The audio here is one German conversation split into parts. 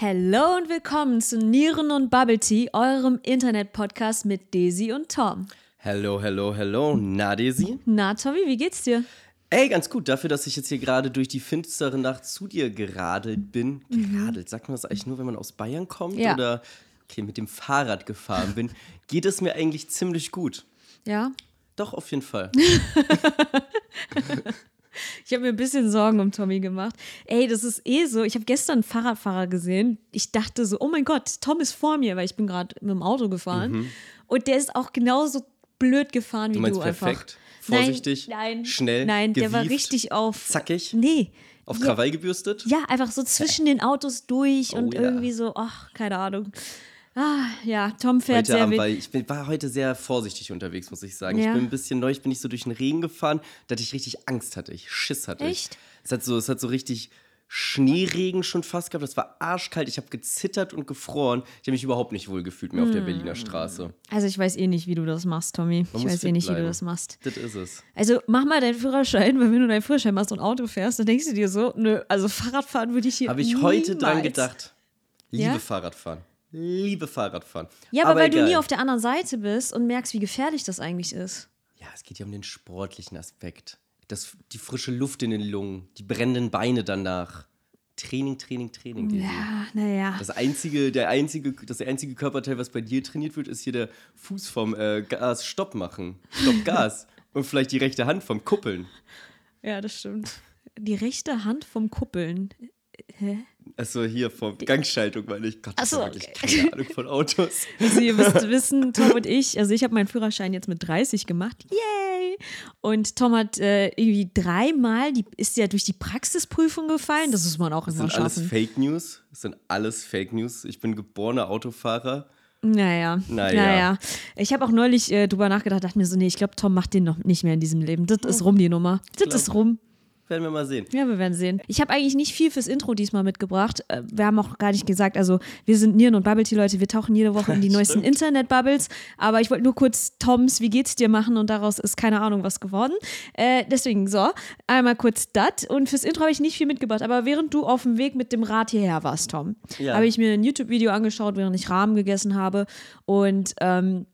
Hallo und willkommen zu Nieren und Bubble Tea, eurem Internet-Podcast mit Daisy und Tom. Hello, hello, hello. Na, Daisy? Na, Tommy, wie geht's dir? Ey, ganz gut. Dafür, dass ich jetzt hier gerade durch die finstere Nacht zu dir geradelt bin. Geradelt, sagt man das eigentlich nur, wenn man aus Bayern kommt? Ja. Oder, okay, mit dem Fahrrad gefahren bin, geht es mir eigentlich ziemlich gut. Ja? Doch, auf jeden Fall. Ich habe mir ein bisschen Sorgen um Tommy gemacht. Ey, das ist eh so. Ich habe gestern einen Fahrradfahrer gesehen. Ich dachte so, oh mein Gott, Tom ist vor mir, weil ich bin gerade mit dem Auto gefahren. Und der ist auch genauso blöd gefahren wie Mhm. Du meinst du einfach. perfekt, vorsichtig, nein, nein, schnell, Nein, der war gewieft, richtig auf. zackig, Nee. auf ja, Krawall gebürstet. Ja, einfach so zwischen den Autos durch Oh und ja. irgendwie so, ach, keine Ahnung. Ah, ja, Tom fährt Heute sehr Abend, weil ich bin, war heute sehr vorsichtig unterwegs, muss ich sagen. Ja. Ich bin ein bisschen neu, ich bin nicht so durch den Regen gefahren, dass ich richtig Angst hatte. Ich Schiss hatte. Echt? Ich. Es hat so, es hat so richtig Schneeregen schon fast gehabt. Das war arschkalt. Ich habe gezittert und gefroren. Ich habe mich überhaupt nicht wohl gefühlt mehr auf Hm. der Berliner Straße. Also ich weiß eh nicht, wie du das machst, Tommy. Man ich weiß eh nicht, wie du bleiben. das machst. Das ist es. Also mach mal deinen Führerschein, weil wenn du deinen Führerschein machst und Auto fährst, dann denkst du dir so, nö, also Fahrradfahren würde ich hier Habe ich heute dran niemals. gedacht. Liebe Ja? Fahrradfahren. Liebe Fahrradfahren. Ja, aber, weil du egal. nie auf der anderen Seite bist und merkst, wie gefährlich das eigentlich ist. Ja, es geht ja um den sportlichen Aspekt. Das, die frische Luft in den Lungen, die brennenden Beine danach. Training, Training, Training. Ja, naja. Das einzige, der einzige, das einzige Körperteil, was bei dir trainiert wird, ist hier der Fuß vom äh, Gas Stopp machen. Stopp Gas. Und vielleicht die rechte Hand vom Kuppeln. Ja, das stimmt. Die rechte Hand vom Kuppeln. Hä? Also hier vom Gangschaltung, weil ich Gott, ich so, okay. keine Ahnung von Autos. Also ihr müsst wissen, Tom und ich, also ich habe meinen Führerschein jetzt mit 30 gemacht. Yay! Und Tom hat äh, irgendwie dreimal, die ist ja durch die Praxisprüfung gefallen. Das muss man auch Das immer sind alles schaffen. Fake News. Das sind alles Fake News. Ich bin geborener Autofahrer. Naja, Naja. naja. Ich habe auch neulich äh, drüber nachgedacht, dachte mir so, nee, ich glaube, Tom macht den noch nicht mehr in diesem Leben. Das ist rum, die Nummer. Das ist rum. Werden wir mal sehen. Ja, wir werden sehen. Ich habe eigentlich nicht viel fürs Intro diesmal mitgebracht. Äh, Wir haben auch gar nicht gesagt, also wir sind Nieren und Bubble Tea Leute, wir tauchen jede Woche in die neuesten Internet-Bubbles. Aber ich wollte nur kurz Toms Wie geht's dir machen und daraus ist keine Ahnung was geworden. Äh, deswegen so, einmal kurz das. Und fürs Intro habe ich nicht viel mitgebracht. Aber während du auf dem Weg mit dem Rad hierher warst, Tom, Ja. habe ich mir ein YouTube-Video angeschaut, während ich Rahmen gegessen habe. Und ähm,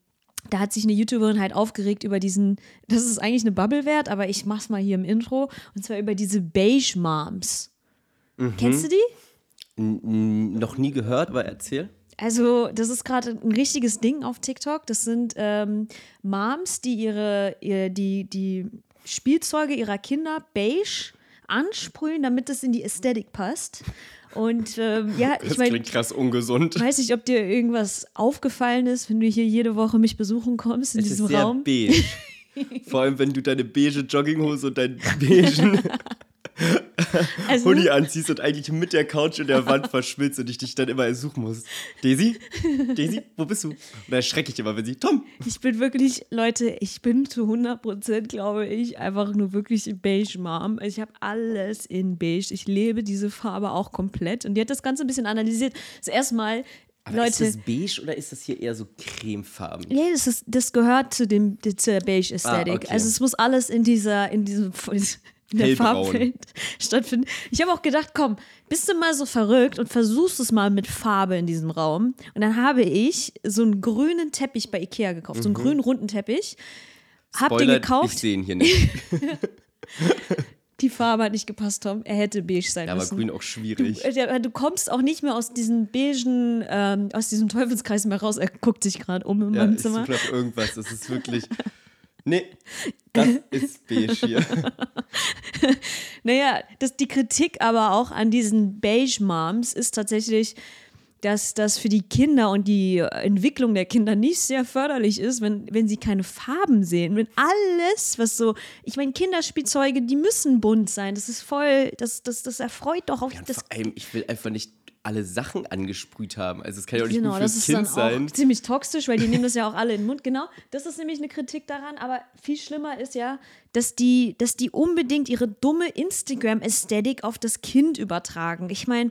da hat sich eine YouTuberin halt aufgeregt über diesen, das ist eigentlich eine Bubble wert, aber ich mach's mal hier im Intro, und zwar über diese Beige Moms. Kennst du die? N noch nie gehört, aber erzähl. Also, das ist gerade ein richtiges Ding auf TikTok. Das sind ähm, Moms, die ihre, ihr, die, die Spielzeuge ihrer Kinder beige ansprühen, damit es in die Ästhetik passt. Und ähm, ja, ich Das meine, klingt krass ungesund. weiß nicht, ob dir irgendwas aufgefallen ist, wenn du hier jede Woche mich besuchen kommst in Es diesem ist sehr Raum. beige. Vor allem, wenn du deine beige Jogginghose und deinen beigen Also, Hoodie anziehst und eigentlich mit der Couch und der Wand verschmilzt und ich dich dann immer suchen muss. Daisy? Daisy, wo bist du? Und da erschrecke ich immer, wenn sie, Tom, Ich bin wirklich, Leute, ich bin zu 100 Prozent, glaube ich, einfach nur wirklich beige Mom. Ich habe alles in beige. Ich lebe diese Farbe auch komplett. Und die hat das Ganze ein bisschen analysiert. Zuerst mal, aber Leute, ist das beige oder ist das hier eher so cremefarben? ja, das, ist, das gehört zu dem zur beige Ästhetik. Ah, okay. Also es muss alles in dieser, in diesem in der Hellbraun. Farbwelt stattfinden. Ich habe auch gedacht, komm, bist du mal so verrückt und versuchst es mal mit Farbe in diesem Raum. Und dann habe ich so einen grünen Teppich bei Ikea gekauft, so einen grünen runden Teppich. Hab den Mhm. Spoiler, gekauft. Ich sehe ihn hier nicht. Die Farbe hat nicht gepasst, Tom. Er hätte beige sein Ja, aber müssen. grün auch schwierig. Du, äh, du kommst auch nicht mehr aus diesem beigen, ähm, aus diesem Teufelskreis mehr raus. Er guckt sich gerade um im Ja, meinem ich Zimmer. nach irgendwas. Das ist wirklich. Nee, das ist beige hier. Naja, das, die Kritik aber auch an diesen Beige Moms ist tatsächlich, dass das für die Kinder und die Entwicklung der Kinder nicht sehr förderlich ist, wenn, wenn sie keine Farben sehen. Wenn alles, was so, ich meine, Kinderspielzeuge, die müssen bunt sein. Das ist voll, das, das, das erfreut doch auf Ja, das vor allem, ich will einfach nicht alle Sachen angesprüht haben. Also es kann ja auch nicht Genau, nur das fürs ist Kind dann sein. auch ziemlich toxisch, weil die nehmen das ja auch alle in den Mund. Genau, das ist nämlich eine Kritik daran. Aber viel schlimmer ist ja, dass die, dass die unbedingt ihre dumme Instagram-Ästhetik auf das Kind übertragen. Ich meine,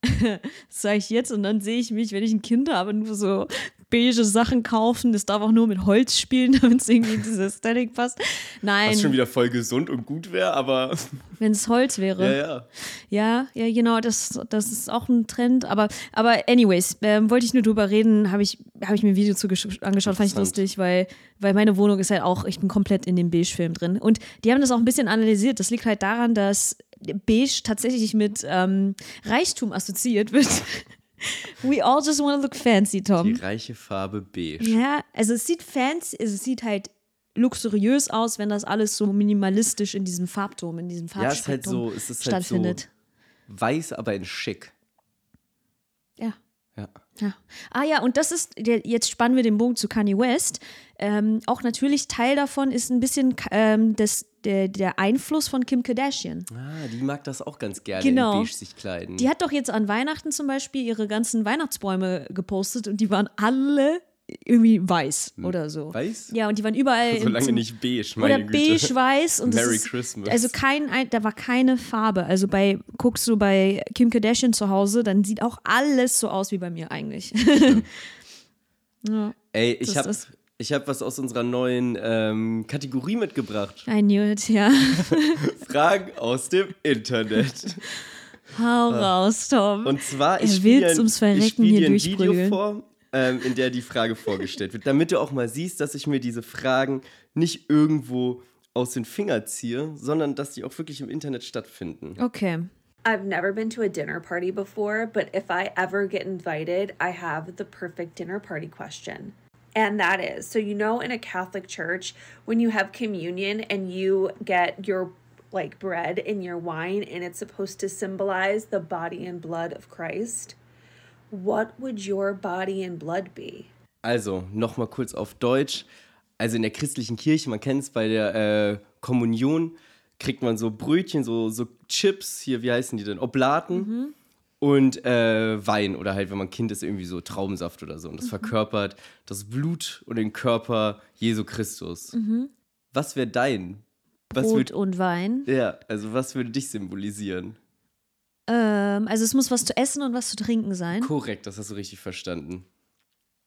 das sage ich jetzt und dann sehe ich mich, wenn ich ein Kind habe, nur so beige Sachen kaufen. Es darf auch nur mit Holz spielen, damit es irgendwie in diese Aesthetic passt. Nein. Was schon wieder voll gesund und gut wäre, aber. Wenn es Holz wäre. Ja, ja. Ja, ja, genau, das, das ist auch ein Trend. Aber, aber anyways, ähm, wollte ich nur drüber reden, habe ich, hab ich mir ein Video zu angeschaut, fand ich lustig, weil, weil meine Wohnung ist halt auch, ich bin komplett in dem Beige-Film drin. Und die haben das auch ein bisschen analysiert. Das liegt halt daran, dass Beige tatsächlich mit ähm, Reichtum assoziiert wird. We all just want to look fancy, Tom. Die reiche Farbe beige. Ja, also es sieht fancy, also es sieht halt luxuriös aus, wenn das alles so minimalistisch in diesem Farbton, in diesem Ja, es ist halt Farbspektrum so, es ist halt stattfindet. so weiß, aber in schick. Ja. Ah ja, und das ist, jetzt spannen wir den Bogen zu Kanye West. Ähm, auch natürlich Teil davon ist ein bisschen ähm, das, der, der Einfluss von Kim Kardashian. Ah, die mag das auch ganz gerne Genau. in beige sich kleiden. Die hat doch jetzt an Weihnachten zum Beispiel ihre ganzen Weihnachtsbäume gepostet und die waren alle irgendwie weiß oder so. Weiß? Ja, und die waren überall. Solange nicht beige, meine oder Güte. beige-weiß und das Merry ist, Christmas. Also kein, ein- da war keine Farbe. Also bei, guckst du bei Kim Kardashian zu Hause, dann sieht auch alles so aus wie bei mir eigentlich. ja, Ey, ich habe ich hab was aus unserer neuen ähm, Kategorie mitgebracht. I knew it, ja. Fragen aus dem Internet. Hau raus, Tom. Und zwar, ich spiele spiel ein Video vor, ähm, in der die Frage vorgestellt wird, damit du auch mal siehst, dass ich mir diese Fragen nicht irgendwo aus den Fingern ziehe, sondern dass die auch wirklich im Internet stattfinden. Okay. I've never been to a dinner party before, but if I ever get invited, I have the perfect dinner party question. And that is so, you know, in a Catholic church, when you have communion and you get your like bread and your wine, and it's supposed to symbolize the body and blood of Christ, what would your body and blood be? Also, nochmal kurz auf Deutsch. Also in der christlichen Kirche, man kennt es bei der äh, Kommunion, kriegt man so Brötchen, so, so Chips, hier, wie heißen die denn? Oblaten und äh, Wein oder halt, wenn man Kind ist, irgendwie so Traubensaft oder so. Und das verkörpert das Blut und den Körper Jesu Christus. Was wäre dein? Was Brot und Wein. ja, also was würde dich symbolisieren? Ähm, also es muss was zu essen und was zu trinken sein. Korrekt, das hast du richtig verstanden.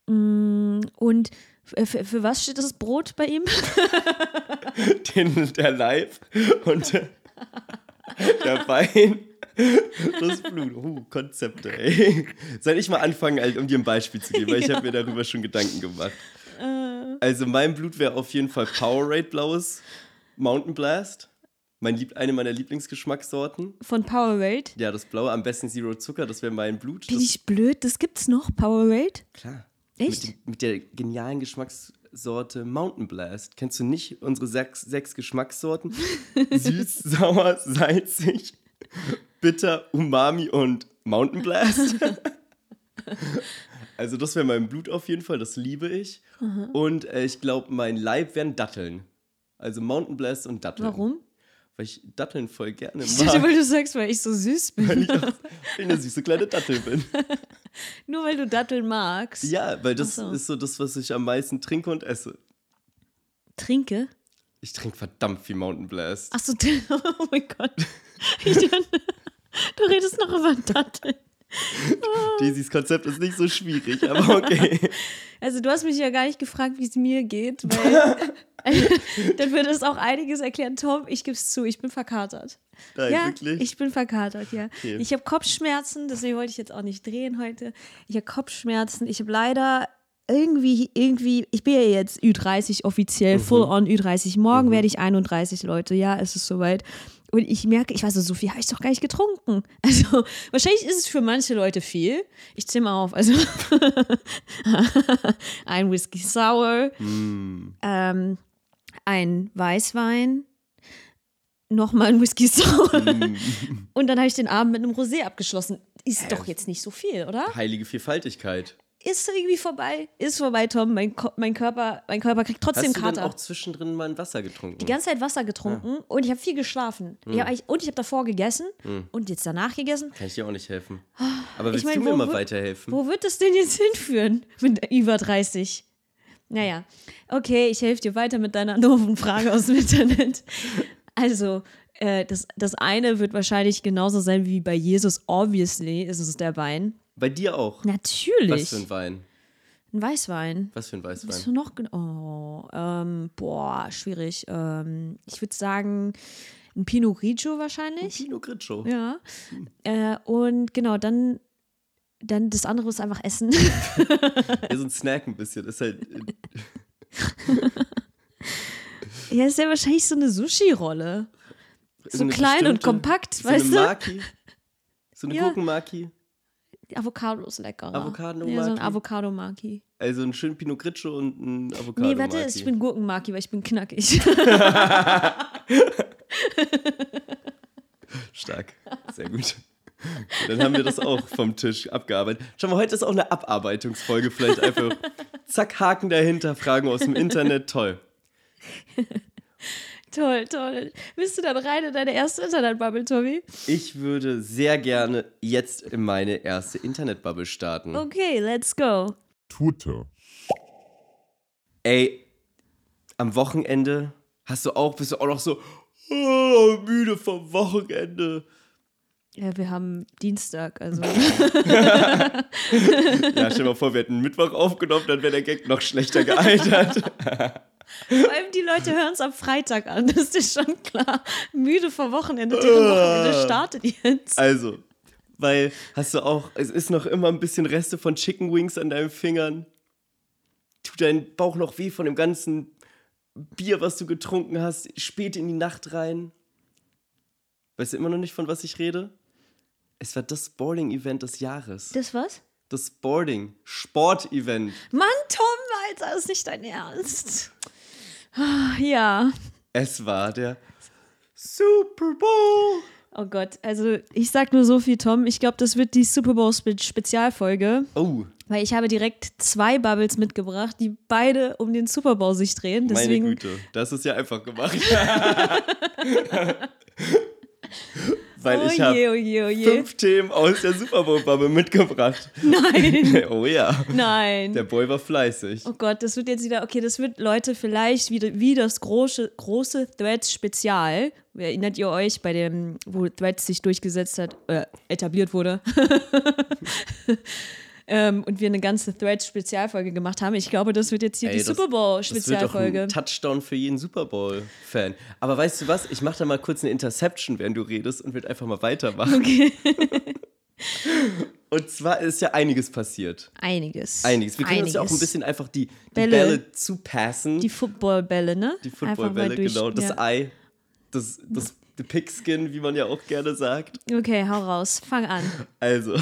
Und f- für, was steht das Brot bei ihm? den, der Leib und der, der Wein. Das Blut. Uh, Konzepte, ey. Soll ich mal anfangen, halt, um dir ein Beispiel zu geben, weil ich habe mir darüber schon Gedanken gemacht. Also mein Blut wäre auf jeden Fall Powerade blaues Mountain Blast. Mein Lieb eine meiner Lieblingsgeschmackssorten. Von Powerade. Ja, das blaue, am besten Zero Zucker, das wäre mein Blut. Bin Das, ich blöd? Das gibt's noch, Powerade? klar. Echt? Mit, mit der genialen Geschmackssorte Mountain Blast. Kennst du nicht unsere sechs, sechs Geschmackssorten? Süß, sauer, salzig, bitter, umami und Mountain Blast. also das wäre mein Blut auf jeden Fall, das liebe ich. Und äh, ich glaube, mein Leib wären Datteln. Also Mountain Blast und Datteln. Warum? Weil ich Datteln voll gerne Ich dachte, mag. weil du sagst, weil ich so süß bin. Weil ich auch eine süße kleine Dattel bin. Nur weil du Datteln magst. Ja, weil das so. ist so das, was ich am meisten trinke und esse. Trinke. Ich trinke verdammt viel Mountain Blast. Achso, oh mein Gott. Ich dachte, du redest noch über Datteln. Daisy's Konzept ist nicht so schwierig, aber okay. Also du hast mich ja gar nicht gefragt, wie es mir geht, weil dann würde es auch einiges erklären. Tom, ich gebe es zu, ich bin verkatert. Nein, ja, wirklich? ich bin verkatert, ja. Okay. Ich habe Kopfschmerzen, deswegen wollte ich jetzt auch nicht drehen heute. Ich habe Kopfschmerzen. Ich habe leider irgendwie, irgendwie, ich bin ja jetzt Ü30 Mhm. offiziell, full on Ü30. Morgen werde ich 31, Leute. Ja, es ist soweit. Und ich merke, ich weiß so, so viel habe ich doch gar nicht getrunken. Also, wahrscheinlich ist es für manche Leute viel. Ich zähle mal auf. Also, ein Whisky Sour, Mm. ähm, ein Weißwein, nochmal ein Whisky Sour. Mm. Und dann habe ich den Abend mit einem Rosé abgeschlossen. Ist doch jetzt nicht so viel, oder? Heilige Vielfaltigkeit. Ist irgendwie vorbei. Ist vorbei, Tom. Mein, Ko mein, Körper, mein Körper kriegt trotzdem Hast du Kater. auch zwischendrin mal ein Wasser getrunken? die ganze Zeit Wasser getrunken und ich habe viel geschlafen. Hm. Ich hab eigentlich, und ich habe davor gegessen und jetzt danach gegessen. Kann ich dir auch nicht helfen. Aber willst Ah, mein, du mir wo mal weiterhelfen? Wo wird das denn jetzt hinführen mit über 30? Naja, okay, ich helfe dir weiter mit deiner doofen Frage aus dem Internet. Also, äh, das, das eine wird wahrscheinlich genauso sein wie bei Jesus. Obviously ist es der Wein. Bei dir auch. Was Natürlich. für ein Wein? Ein Weißwein. Was für ein Bist Weißwein? du noch? Oh, ähm, boah, schwierig. Ähm, ich würde sagen, ein Pinot Grigio wahrscheinlich. Pinot Grigio. Ja. Äh, und genau, dann, dann das andere ist einfach Essen. Ja, so ein Snack ein bisschen. Ist halt. ja, ist ja wahrscheinlich so eine Sushi-Rolle. So eine klein und kompakt, so weißt eine du? Maki. So eine Ja. Gurkenmaki. Avocado ist leckerer. Avocado Ja, so ein Maki. Avocado-Maki. Also ein schön Pinot Grigio und ein Avocado. Nee, warte, Maki. ich bin Gurkenmaki, weil ich bin knackig. Stark. Sehr gut. Dann haben wir das auch vom Tisch abgearbeitet. Schau mal, heute ist auch eine Abarbeitungsfolge. Vielleicht einfach zack, Haken dahinter, Fragen aus dem Internet. Toll. Toll, toll. Bist du dann rein in deine erste Internetbubble, Tobi? Ich würde sehr gerne jetzt in meine erste Internetbubble starten. Okay, let's go. Twitter. Ey, am Wochenende hast du auch, bist du auch noch so oh, müde vom Wochenende. Ja, wir haben Dienstag, also. Ja, stell dir mal vor, wir hätten Mittwoch aufgenommen, dann wäre der Gag noch schlechter gealtert. Vor allem die Leute hören es am Freitag an, das ist schon klar. Müde vor Wochenende, deren Wochenende startet jetzt. Also, weil hast du auch, es ist noch immer ein bisschen Reste von Chicken Wings an deinen Fingern. Tut dein Bauch noch weh von dem ganzen Bier, was du getrunken hast, spät in die Nacht rein. Weißt du immer noch nicht, von was ich rede? Es war das Boarding-Event des Jahres. Das was? Das Boarding, Sport-Event. Mann, Tom, Alter, das ist nicht dein Ernst. Ah, Ja. Es war der Super Bowl. Oh Gott, also ich sag nur so viel, Tom. Ich glaube, das wird die Super Bowl Spe- Spezialfolge, Oh, weil ich habe direkt zwei Bubbles mitgebracht, die beide um den Super Bowl sich drehen. meine Deswegen, Güte. Das ist ja einfach gemacht. Weil oh ich habe oh oh fünf Themen aus der Super Bowl-Bubble mitgebracht. Nein, Oh ja, nein. der Boy war fleißig. Oh Gott, das wird jetzt wieder, okay, das wird Leute vielleicht wieder wie das große, große Threads-Spezial. Erinnert ihr euch bei dem, wo Threads sich durchgesetzt hat, äh, etabliert wurde? ähm, und wir eine ganze Threads-Spezialfolge gemacht haben. Ich glaube, das wird jetzt hier Ey, die das- Super wird Bowl-Spezialfolge. ein Touchdown für jeden Super Bowl-Fan. Aber weißt du was? Ich mache da mal kurz eine Interception, während du redest und will einfach mal weitermachen. Okay. Und zwar ist ja einiges passiert. Einiges. Einiges. Wir können uns ja auch ein Einiges. bisschen einfach die, die Bälle. Bälle. zupassen. Die Footballbälle, ne? Die Footballbälle, genau. Das ja. Ei, das, das the Pigskin, wie man ja auch gerne sagt. Okay, hau raus. Fang an. Also,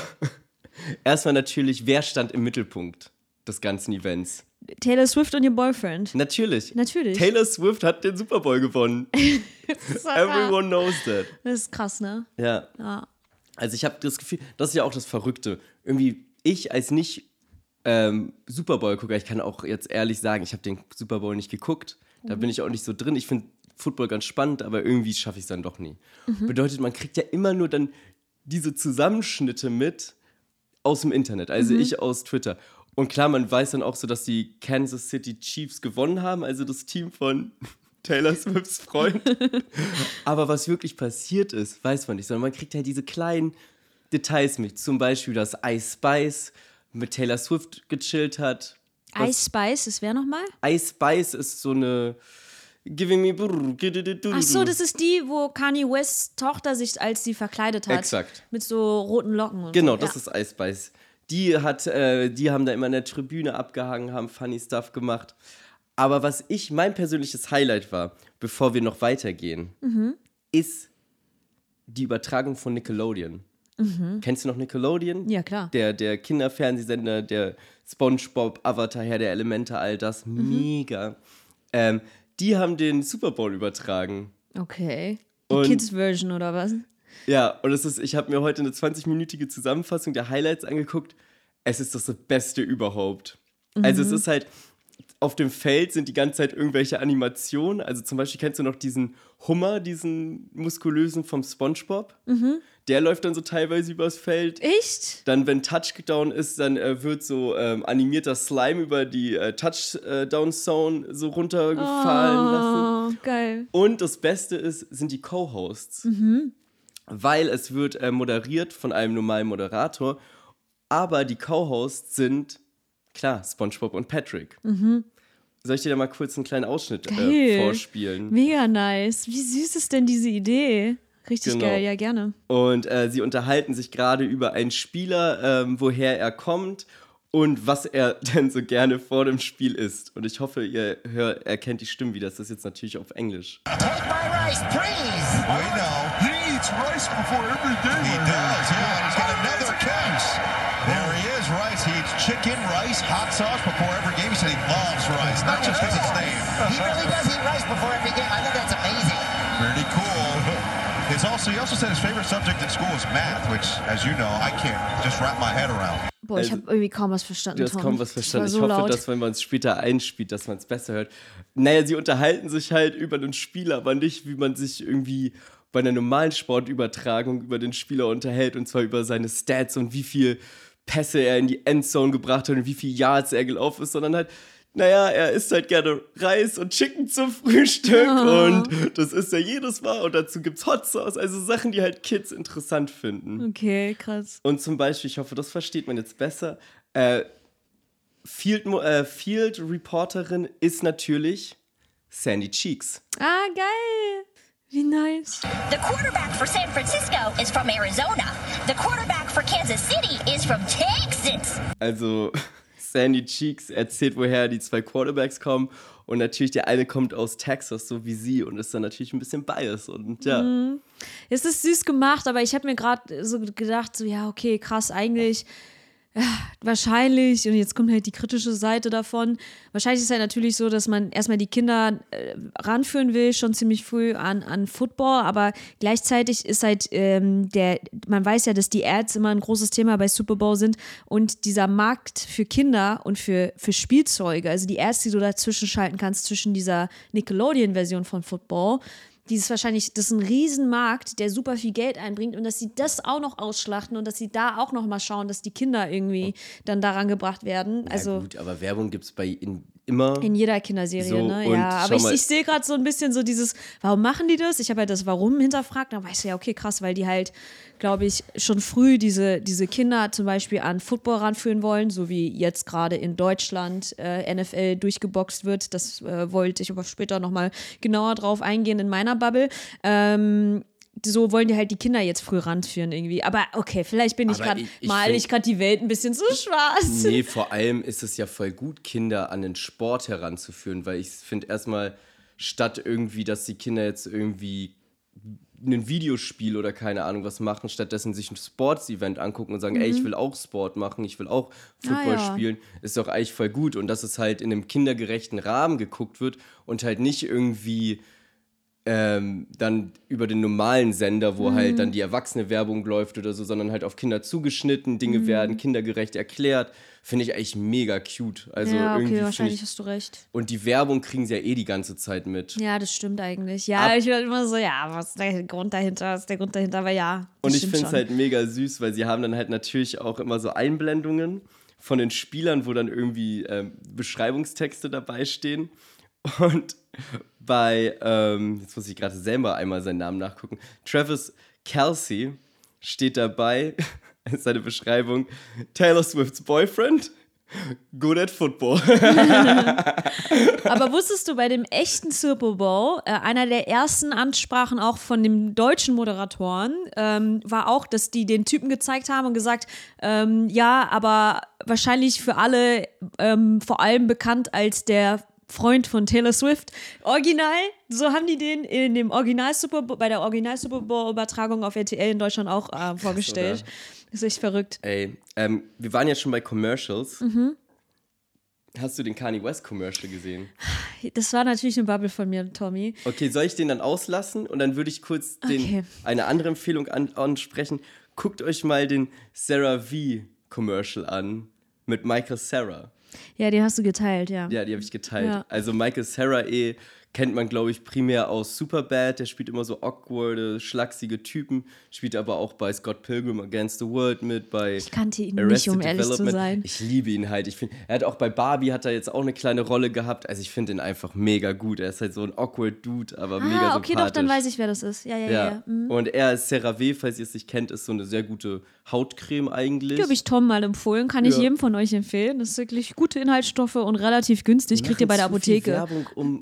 erstmal natürlich, wer stand im Mittelpunkt des ganzen Events? Taylor Swift und ihr Boyfriend. Natürlich. Natürlich. Taylor Swift hat den Super Bowl gewonnen. Everyone knows that. Das ist krass, ne? Ja. Ja. Also ich habe das Gefühl, das ist ja auch das Verrückte. Irgendwie, ich als nicht ähm, Super Bowl-Gucker, ich kann auch jetzt ehrlich sagen, ich habe den Super Bowl nicht geguckt. Da bin ich auch nicht so drin. Ich finde Football ganz spannend, aber irgendwie schaffe ich es dann doch nie. Bedeutet, man kriegt ja immer nur dann diese Zusammenschnitte mit aus dem Internet, also ich aus Twitter. Und klar, man weiß dann auch so, dass die Kansas City Chiefs gewonnen haben, also das Team von Taylor Swifts Freund. Aber was wirklich passiert ist, weiß man nicht, sondern man kriegt halt diese kleinen Details mit. Zum Beispiel, dass Ice Spice mit Taylor Swift gechillt hat. Ice Spice, das wäre nochmal? Ice Spice ist so eine Giving me brr, Ach so, das ist die, wo Kanye Wests Tochter sich als sie verkleidet hat. Exakt. Mit so roten Locken und Genau, so. das ja. ist Ice Spice. Die hat, äh, die haben da immer in der Tribüne abgehangen, haben funny Stuff gemacht. Aber was ich, mein persönliches Highlight war, bevor wir noch weitergehen, Mhm. ist die Übertragung von Nickelodeon. Kennst du noch Nickelodeon? Mhm. Ja, klar. Der, der Kinderfernsehsender, der SpongeBob, Avatar, Herr der Elemente, all das. Mhm. Mega. Ähm, die haben den Super Bowl übertragen. Okay. Die Kids-Version oder was? Ja, und es ist, ich habe mir heute eine 20-minütige Zusammenfassung der Highlights angeguckt. Es ist das Beste überhaupt. Also es ist halt, auf dem Feld sind die ganze Zeit irgendwelche Animationen. Also zum Beispiel kennst du noch diesen Hummer, diesen muskulösen vom SpongeBob? Der läuft dann so teilweise übers Feld. Echt? Dann, wenn Touchdown ist, dann äh, wird so ähm, animierter Slime über die äh, Touchdown-Zone so runtergefallen lassen. Oh, geil. Und das Beste ist, sind die Co-Hosts. Weil es wird äh, moderiert von einem normalen Moderator, aber die Co-Hosts sind Klar, SpongeBob und Patrick. Soll ich dir da mal kurz einen kleinen Ausschnitt äh, vorspielen? Mega nice. Wie süß ist denn diese Idee? Richtig Genau. geil, ja, gerne. Und äh, sie unterhalten sich gerade über einen Spieler, ähm, woher er kommt und was er denn so gerne vor dem Spiel isst. Und ich hoffe, ihr hört, erkennt die Stimmen wieder. Das ist jetzt natürlich auf Englisch. Take my rice, please. We know. He eats rice before every game. He does, yeah. and He's got another case. There he is, rice. He eats chicken, rice, hot sauce before every game. He said he loves rice, not just because it's named. He really does eat rice before every game. I think that's amazing. Boah, ich Also, habe irgendwie kaum was verstanden. Du hast Tom. kaum was Das verstanden. war Ich so hoffe, laut. dass wenn man es später einspielt, dass man es besser hört. Naja, sie unterhalten sich halt über den Spieler, aber nicht, wie man sich irgendwie bei einer normalen Sportübertragung über den Spieler unterhält. Und zwar über seine Stats und wie viel Pässe er in die Endzone gebracht hat und wie viel Yards er gelaufen ist, sondern halt, naja, er isst halt gerne Reis und Chicken zum Frühstück und das isst er jedes Mal und dazu gibt's Hot Sauce, also Sachen, die halt Kids interessant finden. Okay, krass. Und zum Beispiel, ich hoffe, das versteht man jetzt besser, äh, Field, äh, Field Reporterin ist natürlich Sandy Cheeks. Ah, geil. Wie nice. The quarterback for San Francisco is from Arizona. The quarterback for Kansas City is from Texas. Also Sandy Cheeks erzählt, woher die zwei Quarterbacks kommen. Und natürlich, der eine kommt aus Texas, so wie sie, und ist dann natürlich ein bisschen biased. Und ja, Es ist süß gemacht, aber ich habe mir gerade so gedacht, so ja, okay, krass, eigentlich ja, wahrscheinlich, und jetzt kommt halt die kritische Seite davon, wahrscheinlich ist es halt natürlich so, dass man erstmal die Kinder äh, ranführen will, schon ziemlich früh an, an Football, aber gleichzeitig ist halt ähm, der, man weiß ja, dass die Ads immer ein großes Thema bei Super Bowl sind und dieser Markt für Kinder und für, für Spielzeuge, also die Ads, die du dazwischen schalten kannst, zwischen dieser Nickelodeon-Version von Football, dieses wahrscheinlich, das ist ein Riesenmarkt, der super viel Geld einbringt und dass sie das auch noch ausschlachten und dass sie da auch noch mal schauen, dass die Kinder irgendwie dann daran gebracht werden. ja, Also gut, aber Werbung gibt es bei ihnen immer. in jeder Kinderserie, So, ne? Ja, aber ich, ich sehe gerade so ein bisschen so dieses, warum machen die das? Ich habe ja das Warum hinterfragt, dann weißt du ja, okay, krass, weil die halt, glaube ich, schon früh diese, diese Kinder zum Beispiel an Football ranführen wollen, so wie jetzt gerade in Deutschland äh, NFL durchgeboxt wird. Das äh, wollte ich aber später nochmal genauer drauf eingehen in meiner Bubble. Ähm, so wollen die halt die Kinder jetzt früh ranführen irgendwie. Aber okay, vielleicht bin ich gerade, mal ich gerade die Welt ein bisschen zu schwarz. Nee, vor allem ist es ja voll gut, Kinder an den Sport heranzuführen, weil ich finde erstmal, statt irgendwie, dass die Kinder jetzt irgendwie ein Videospiel oder keine Ahnung was machen, stattdessen sich ein Sports-Event angucken und sagen, ey, ich will auch Sport machen, ich will auch Football Mhm. Ah, ja. spielen, ist doch eigentlich voll gut. Und dass es halt in einem kindergerechten Rahmen geguckt wird und halt nicht irgendwie ähm, dann über den normalen Sender, wo halt Mhm. dann die erwachsene Werbung läuft oder so, sondern halt auf Kinder zugeschnitten, Dinge Mhm. werden kindergerecht erklärt, finde ich eigentlich mega cute. Also ja, irgendwie okay, finde wahrscheinlich ich, hast du recht. und die Werbung kriegen sie ja eh die ganze Zeit mit. Ja, das stimmt eigentlich. Ja, Ab- ich war immer so, ja, was ist der Grund dahinter? Was ist der Grund dahinter? Aber ja. das Und ich finde es halt mega süß, weil sie haben dann halt natürlich auch immer so Einblendungen von den Spielern, wo dann irgendwie ähm, Beschreibungstexte dabei stehen. Und bei, ähm, jetzt muss ich gerade selber einmal seinen Namen nachgucken, Travis Kelsey steht dabei, seine Beschreibung, Taylor Swifts Boyfriend, good at football. Aber wusstest du, bei dem echten Super Bowl, äh, einer der ersten Ansprachen auch von den deutschen Moderatoren, ähm, war auch, dass die den Typen gezeigt haben und gesagt, ähm, ja, aber wahrscheinlich für alle ähm, vor allem bekannt als der Freund von Taylor Swift. Original, so haben die den in dem Original Super Bowl, bei der Original Super Bowl Übertragung auf RTL in Deutschland auch äh, vorgestellt. Das ist echt verrückt. Ey, ähm, wir waren ja schon bei Commercials. Mhm. Hast du den Kanye West Commercial gesehen? Das war natürlich eine Bubble von mir, Tommy. Okay, soll ich den dann auslassen und dann würde ich kurz den, Okay. eine andere Empfehlung an, ansprechen. Guckt euch mal den Sarah V Commercial an mit Michael Sarah. Ja, den hast du geteilt, ja. Ja, die habe ich geteilt. Ja. Also Michael Sarah eh kennt man, glaube ich, primär aus Superbad. Der spielt immer so awkwarde, schlachsige Typen. Spielt aber auch bei Scott Pilgrim Against the World mit, bei Ich kannte ihn nicht, Arrested um ehrlich zu sein. Ich liebe ihn halt. Ich find, er hat auch bei Barbie hat er jetzt auch eine kleine Rolle gehabt. Also ich finde ihn einfach mega gut. Er ist halt so ein awkward Dude, aber mega Ah, okay, doch, dann sympathisch. weiß ich, wer das ist. Ja, ja, ja. Ja. Mhm. und er ist CeraVe, falls ihr es nicht kennt, ist so eine sehr gute Hautcreme eigentlich. Die habe ich Tom mal empfohlen. Kann ich Ja. jedem von euch empfehlen. Das ist wirklich gut. gute Inhaltsstoffe und relativ günstig. Kriegt ihr bei der Apotheke. Werbung um,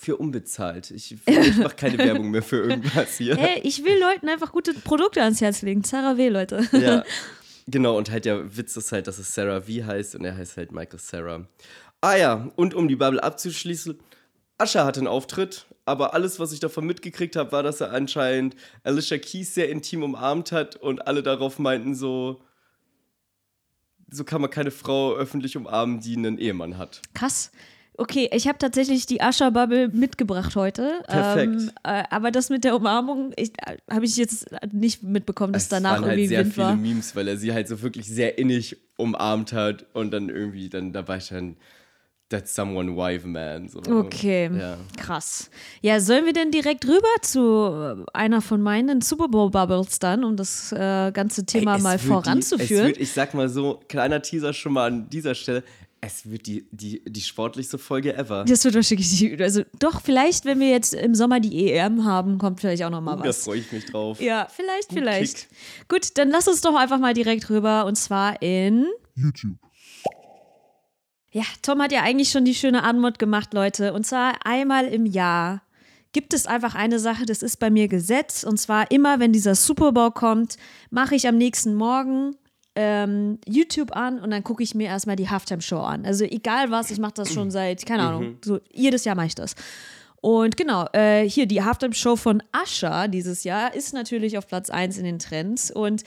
für unbezahlt. Ich, ich mache keine Werbung mehr für irgendwas hier. Hey, ich will Leuten einfach gute Produkte ans Herz legen. Sarah W., Leute. Ja, genau. Und halt der Witz ist halt, dass es Sarah V heißt und er heißt halt Michael Sarah. Ah ja, und um die Bubble abzuschließen, Ascher hatte einen Auftritt, aber alles, was ich davon mitgekriegt habe, war, dass er anscheinend Alicia Keys sehr intim umarmt hat und alle darauf meinten so, so kann man keine Frau öffentlich umarmen, die einen Ehemann hat. Krass. Okay, ich habe tatsächlich die Ascher-Bubble mitgebracht heute. Perfekt. Ähm, äh, aber das mit der Umarmung äh, habe ich jetzt nicht mitbekommen, dass Es danach waren halt irgendwie sehr Wind viele war. Memes, weil er sie halt so wirklich sehr innig umarmt hat und dann irgendwie dann dabei stand, that's someone wife man. So. Okay, Ja. krass. Ja, sollen wir denn direkt rüber zu äh, einer von meinen Super Bowl Bubbles dann, um das äh, ganze Thema Ey, mal voranzuführen? Die, es wird, ich sag mal so, kleiner Teaser schon mal an dieser Stelle. Es wird die, die, die sportlichste Folge ever. das wird wahrscheinlich, die- also doch, vielleicht, wenn wir jetzt im Sommer die EM haben, kommt vielleicht auch noch mal Da was. freue ich mich drauf. Ja, vielleicht, vielleicht. Kick. Gut, dann lass uns doch einfach mal direkt rüber und zwar in. YouTube. Ja, Tom hat ja eigentlich schon die schöne Anmod gemacht, Leute. Und zwar einmal im Jahr gibt es einfach eine Sache, das ist bei mir Gesetz. Und zwar immer, wenn dieser Super Bowl kommt, mache ich am nächsten Morgen ähm, YouTube an und dann gucke ich mir erstmal die Halftime-Show an. Also egal was, ich mache das schon seit, keine Ahnung, so jedes Jahr mache ich das. Und genau, äh, hier die Halftime-Show von Usher dieses Jahr ist natürlich auf Platz 1 in den Trends. Und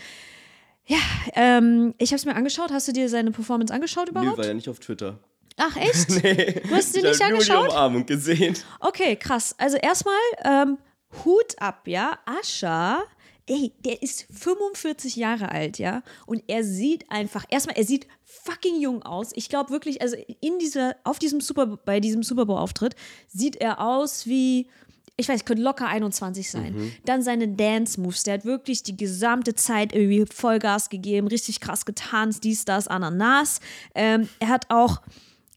ja, ähm, ich habe es mir angeschaut. Hast du dir seine Performance angeschaut überhaupt? war ja nicht auf Twitter. Ach, echt? Du hast sie Ich nicht habe nur die angeschaut? Umarmung gesehen. Okay, krass. Also erstmal ähm, Hut ab, ja. Ascha, ey, der ist 45 Jahre alt, ja. Und er sieht einfach, erstmal, er sieht fucking jung aus. Ich glaube wirklich, also in dieser, auf diesem Super, bei diesem Super Bowl-Auftritt sieht er aus wie. Ich weiß, könnte locker 21 sein. Dann seine Dance-Moves. Der hat wirklich die gesamte Zeit irgendwie Vollgas gegeben, richtig krass getanzt, dies, das, Ananas. Ähm, er hat auch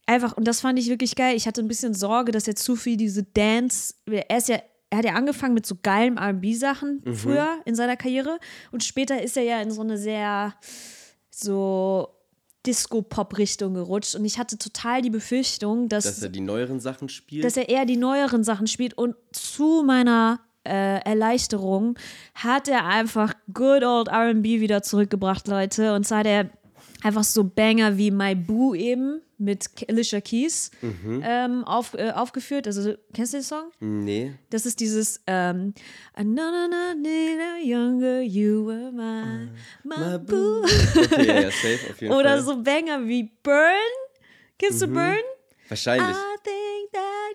einfach, und das fand ich wirklich geil. Ich hatte ein bisschen Sorge, dass er zu viel diese Dance, er ist ja, er hat ja angefangen mit so geilen RB-Sachen früher in seiner Karriere und später ist er ja in so eine sehr so Disco-Pop-Richtung gerutscht und ich hatte total die Befürchtung, dass, Dass er die neueren Sachen spielt. dass er eher die neueren Sachen spielt und zu meiner äh, Erleichterung hat er einfach good old R&B wieder zurückgebracht, Leute. Und zwar hat er einfach so Banger wie My Boo eben mit Alicia Keys ähm, auf, äh, aufgeführt. Also, kennst du den Song? nee. Das ist dieses ähm, I know, no, no, younger, you were my, my boo. Okay, ja, safe auf jeden Oder Fall. so Banger wie Burn. Kennst du Burn? Wahrscheinlich. I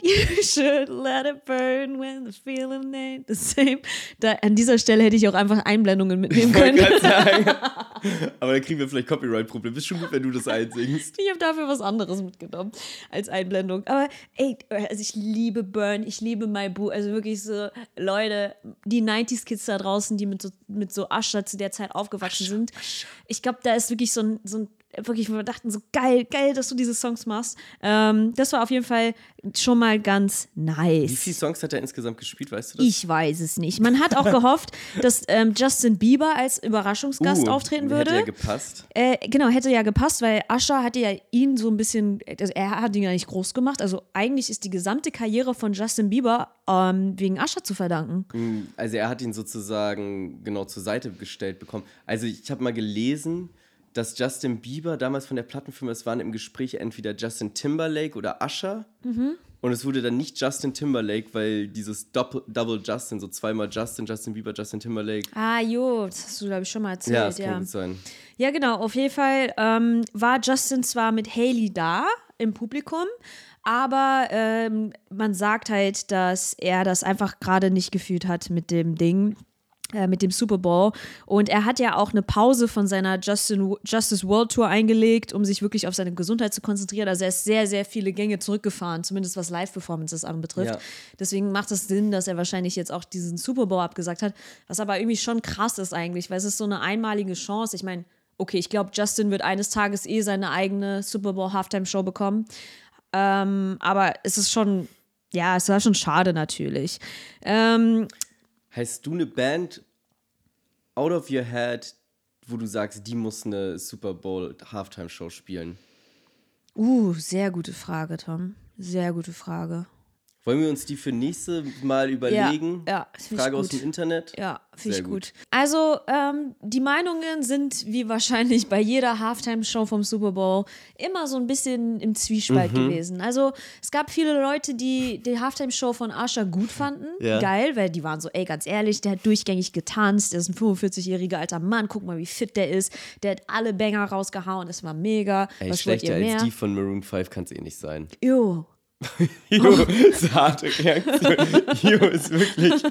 you should let it burn when the feeling ain't the same. Da, an dieser Stelle hätte ich auch einfach Einblendungen mitnehmen können. sagen. Aber dann kriegen wir vielleicht Copyright-Probleme. Ist schon gut, wenn du das einsingst. Ich habe dafür was anderes mitgenommen als Einblendung. Aber ey, also ich liebe Burn, ich liebe My Boo. Also wirklich so, Leute, die 90s-Kids da draußen, die mit so, mit so Usher zu der Zeit aufgewachsen sind. Ich glaube, da ist wirklich so ein, so ein wirklich, wo wir dachten, so geil, geil, dass du diese Songs machst. Ähm, das war auf jeden Fall schon mal ganz nice. Wie viele Songs hat er insgesamt gespielt, weißt du das? Ich weiß es nicht. Man hat auch gehofft, dass ähm, Justin Bieber als Überraschungsgast Uh, auftreten Hätte würde. ja gepasst. Äh, genau, hätte ja gepasst, weil Usher hatte ja ihn so ein bisschen, also er hat ihn ja nicht groß gemacht. Also eigentlich ist die gesamte Karriere von Justin Bieber ähm, wegen Usher zu verdanken. Also er hat ihn sozusagen genau zur Seite gestellt bekommen. Also ich habe mal gelesen, dass Justin Bieber damals von der Plattenfirma, es waren im Gespräch entweder Justin Timberlake oder Usher. Mhm. Und es wurde dann nicht Justin Timberlake, weil dieses Doppel, Double Justin, so zweimal Justin, Justin Bieber, Justin Timberlake. Ah, jo, das hast du, glaube ich, schon mal erzählt. Ja, das kann sein. Ja, genau. Auf jeden Fall ähm, war Justin zwar mit Haley da im Publikum, aber ähm, man sagt halt, dass er das einfach gerade nicht gefühlt hat mit dem Ding. Äh, Mit dem Super Bowl. Und er hat ja auch eine Pause von seiner Justin, Justice World Tour eingelegt, um sich wirklich auf seine Gesundheit zu konzentrieren. Also er ist sehr, sehr viele Gänge zurückgefahren, zumindest was Live-Performances anbetrifft. Ja. Deswegen macht es Sinn, dass er wahrscheinlich jetzt auch diesen Super Bowl abgesagt hat. Was aber irgendwie schon krass ist eigentlich, weil es ist so eine einmalige Chance. Ich meine, okay, ich glaube, Justin wird eines Tages eh seine eigene Super Bowl Halftime Show bekommen. Ähm, aber es ist schon, ja, es war schon schade natürlich. Ähm, Heißt du eine Band out of your head, wo du sagst, die muss eine Super Bowl Halftime Show spielen? Uh, sehr gute Frage, Tom. Sehr gute Frage. Wollen wir uns die für nächste Mal überlegen? ja, ich Frage aus gut. dem Internet? Ja, finde ich gut. Also, ähm, die Meinungen sind wie wahrscheinlich bei jeder Halftime-Show vom Super Bowl immer so ein bisschen im Zwiespalt Mhm. gewesen. Also, es gab viele Leute, die die Halftime-Show von Usher gut fanden. Ja. Geil, weil die waren so, ey, ganz ehrlich, der hat durchgängig getanzt. Der ist ein 45-jähriger alter Mann. Guck mal, wie fit der ist. Der hat alle Banger rausgehauen. Das war mega. Ey, Was schlechter als die von Maroon 5 kann es eh nicht sein. Jo. Jo, so harte Reaktion. Jo, ist wirklich.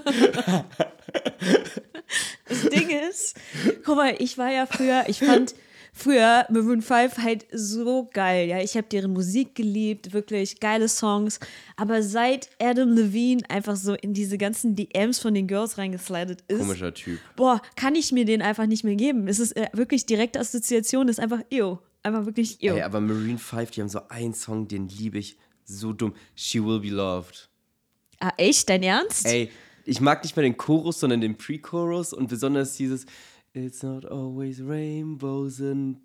Das Ding ist, guck mal, ich war ja früher, ich fand früher Maroon 5 halt so geil, ja. Ich habe deren Musik geliebt, wirklich geile Songs. Aber seit Adam Levine einfach so in diese ganzen DMs von den Girls reingeslidet ist, Komischer Typ. boah, kann ich mir den einfach nicht mehr geben. Es ist äh, wirklich direkte Assoziation, ist einfach ew. Einfach wirklich ew. Ey, aber Maroon 5, die haben so einen Song, den liebe ich so dumm. She Will Be Loved. Ah, echt? Dein Ernst? Ey, ich mag nicht mal den Chorus, sondern den Pre-Chorus und besonders dieses It's not always rainbows and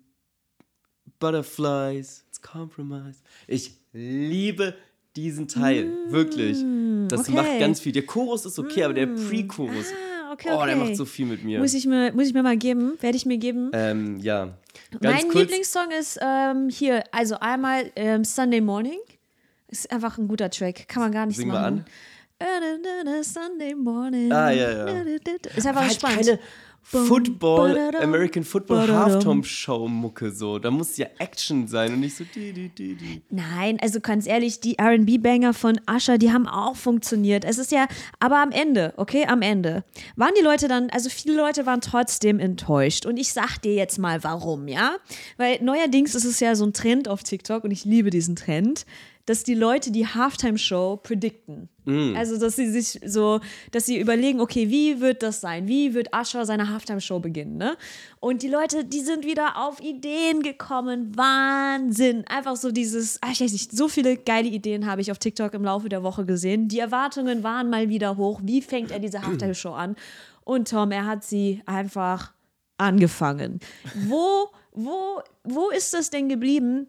butterflies, it's compromise. Ich liebe diesen Teil, wirklich. Das okay. macht ganz viel. Der Chorus ist okay, aber der Pre-Chorus, Ah, okay, oh, der macht so viel mit mir. Muss ich mir, muss ich mir mal geben, werde ich mir geben. ähm, ja. Ganz mein kurz, Lieblingssong ist ähm, hier, also einmal ähm, Sunday Morning. Ist einfach ein guter Track, kann man gar nicht Sing mal machen. Sunday Morning. Ah, ja, ja. Ist einfach halt spannend. keine Football, American Football. Halftime-Show-Mucke so. Da muss ja Action sein und nicht so die, die, die, die. Nein, also ganz ehrlich, die RB-Banger von Usher, die haben auch funktioniert. Es ist ja, aber am Ende, okay, am Ende, waren die Leute dann, also viele Leute waren trotzdem enttäuscht. Und ich sag dir jetzt mal warum, ja? Weil neuerdings ist es ja so ein Trend auf TikTok und ich liebe diesen Trend, dass die Leute die Halftime-Show predikten. Also, dass sie sich so, dass sie überlegen, okay, wie wird das sein? Wie wird Usher seine Halftime-Show beginnen, ne? Und die Leute, die sind wieder auf Ideen gekommen. Wahnsinn. Einfach so dieses, ah, ich weiß nicht, so viele geile Ideen habe ich auf TikTok im Laufe der Woche gesehen. Die Erwartungen waren mal wieder hoch. Wie fängt er diese Halftime-Show an? Und Tom, er hat sie einfach angefangen. Wo, wo, wo ist das denn geblieben?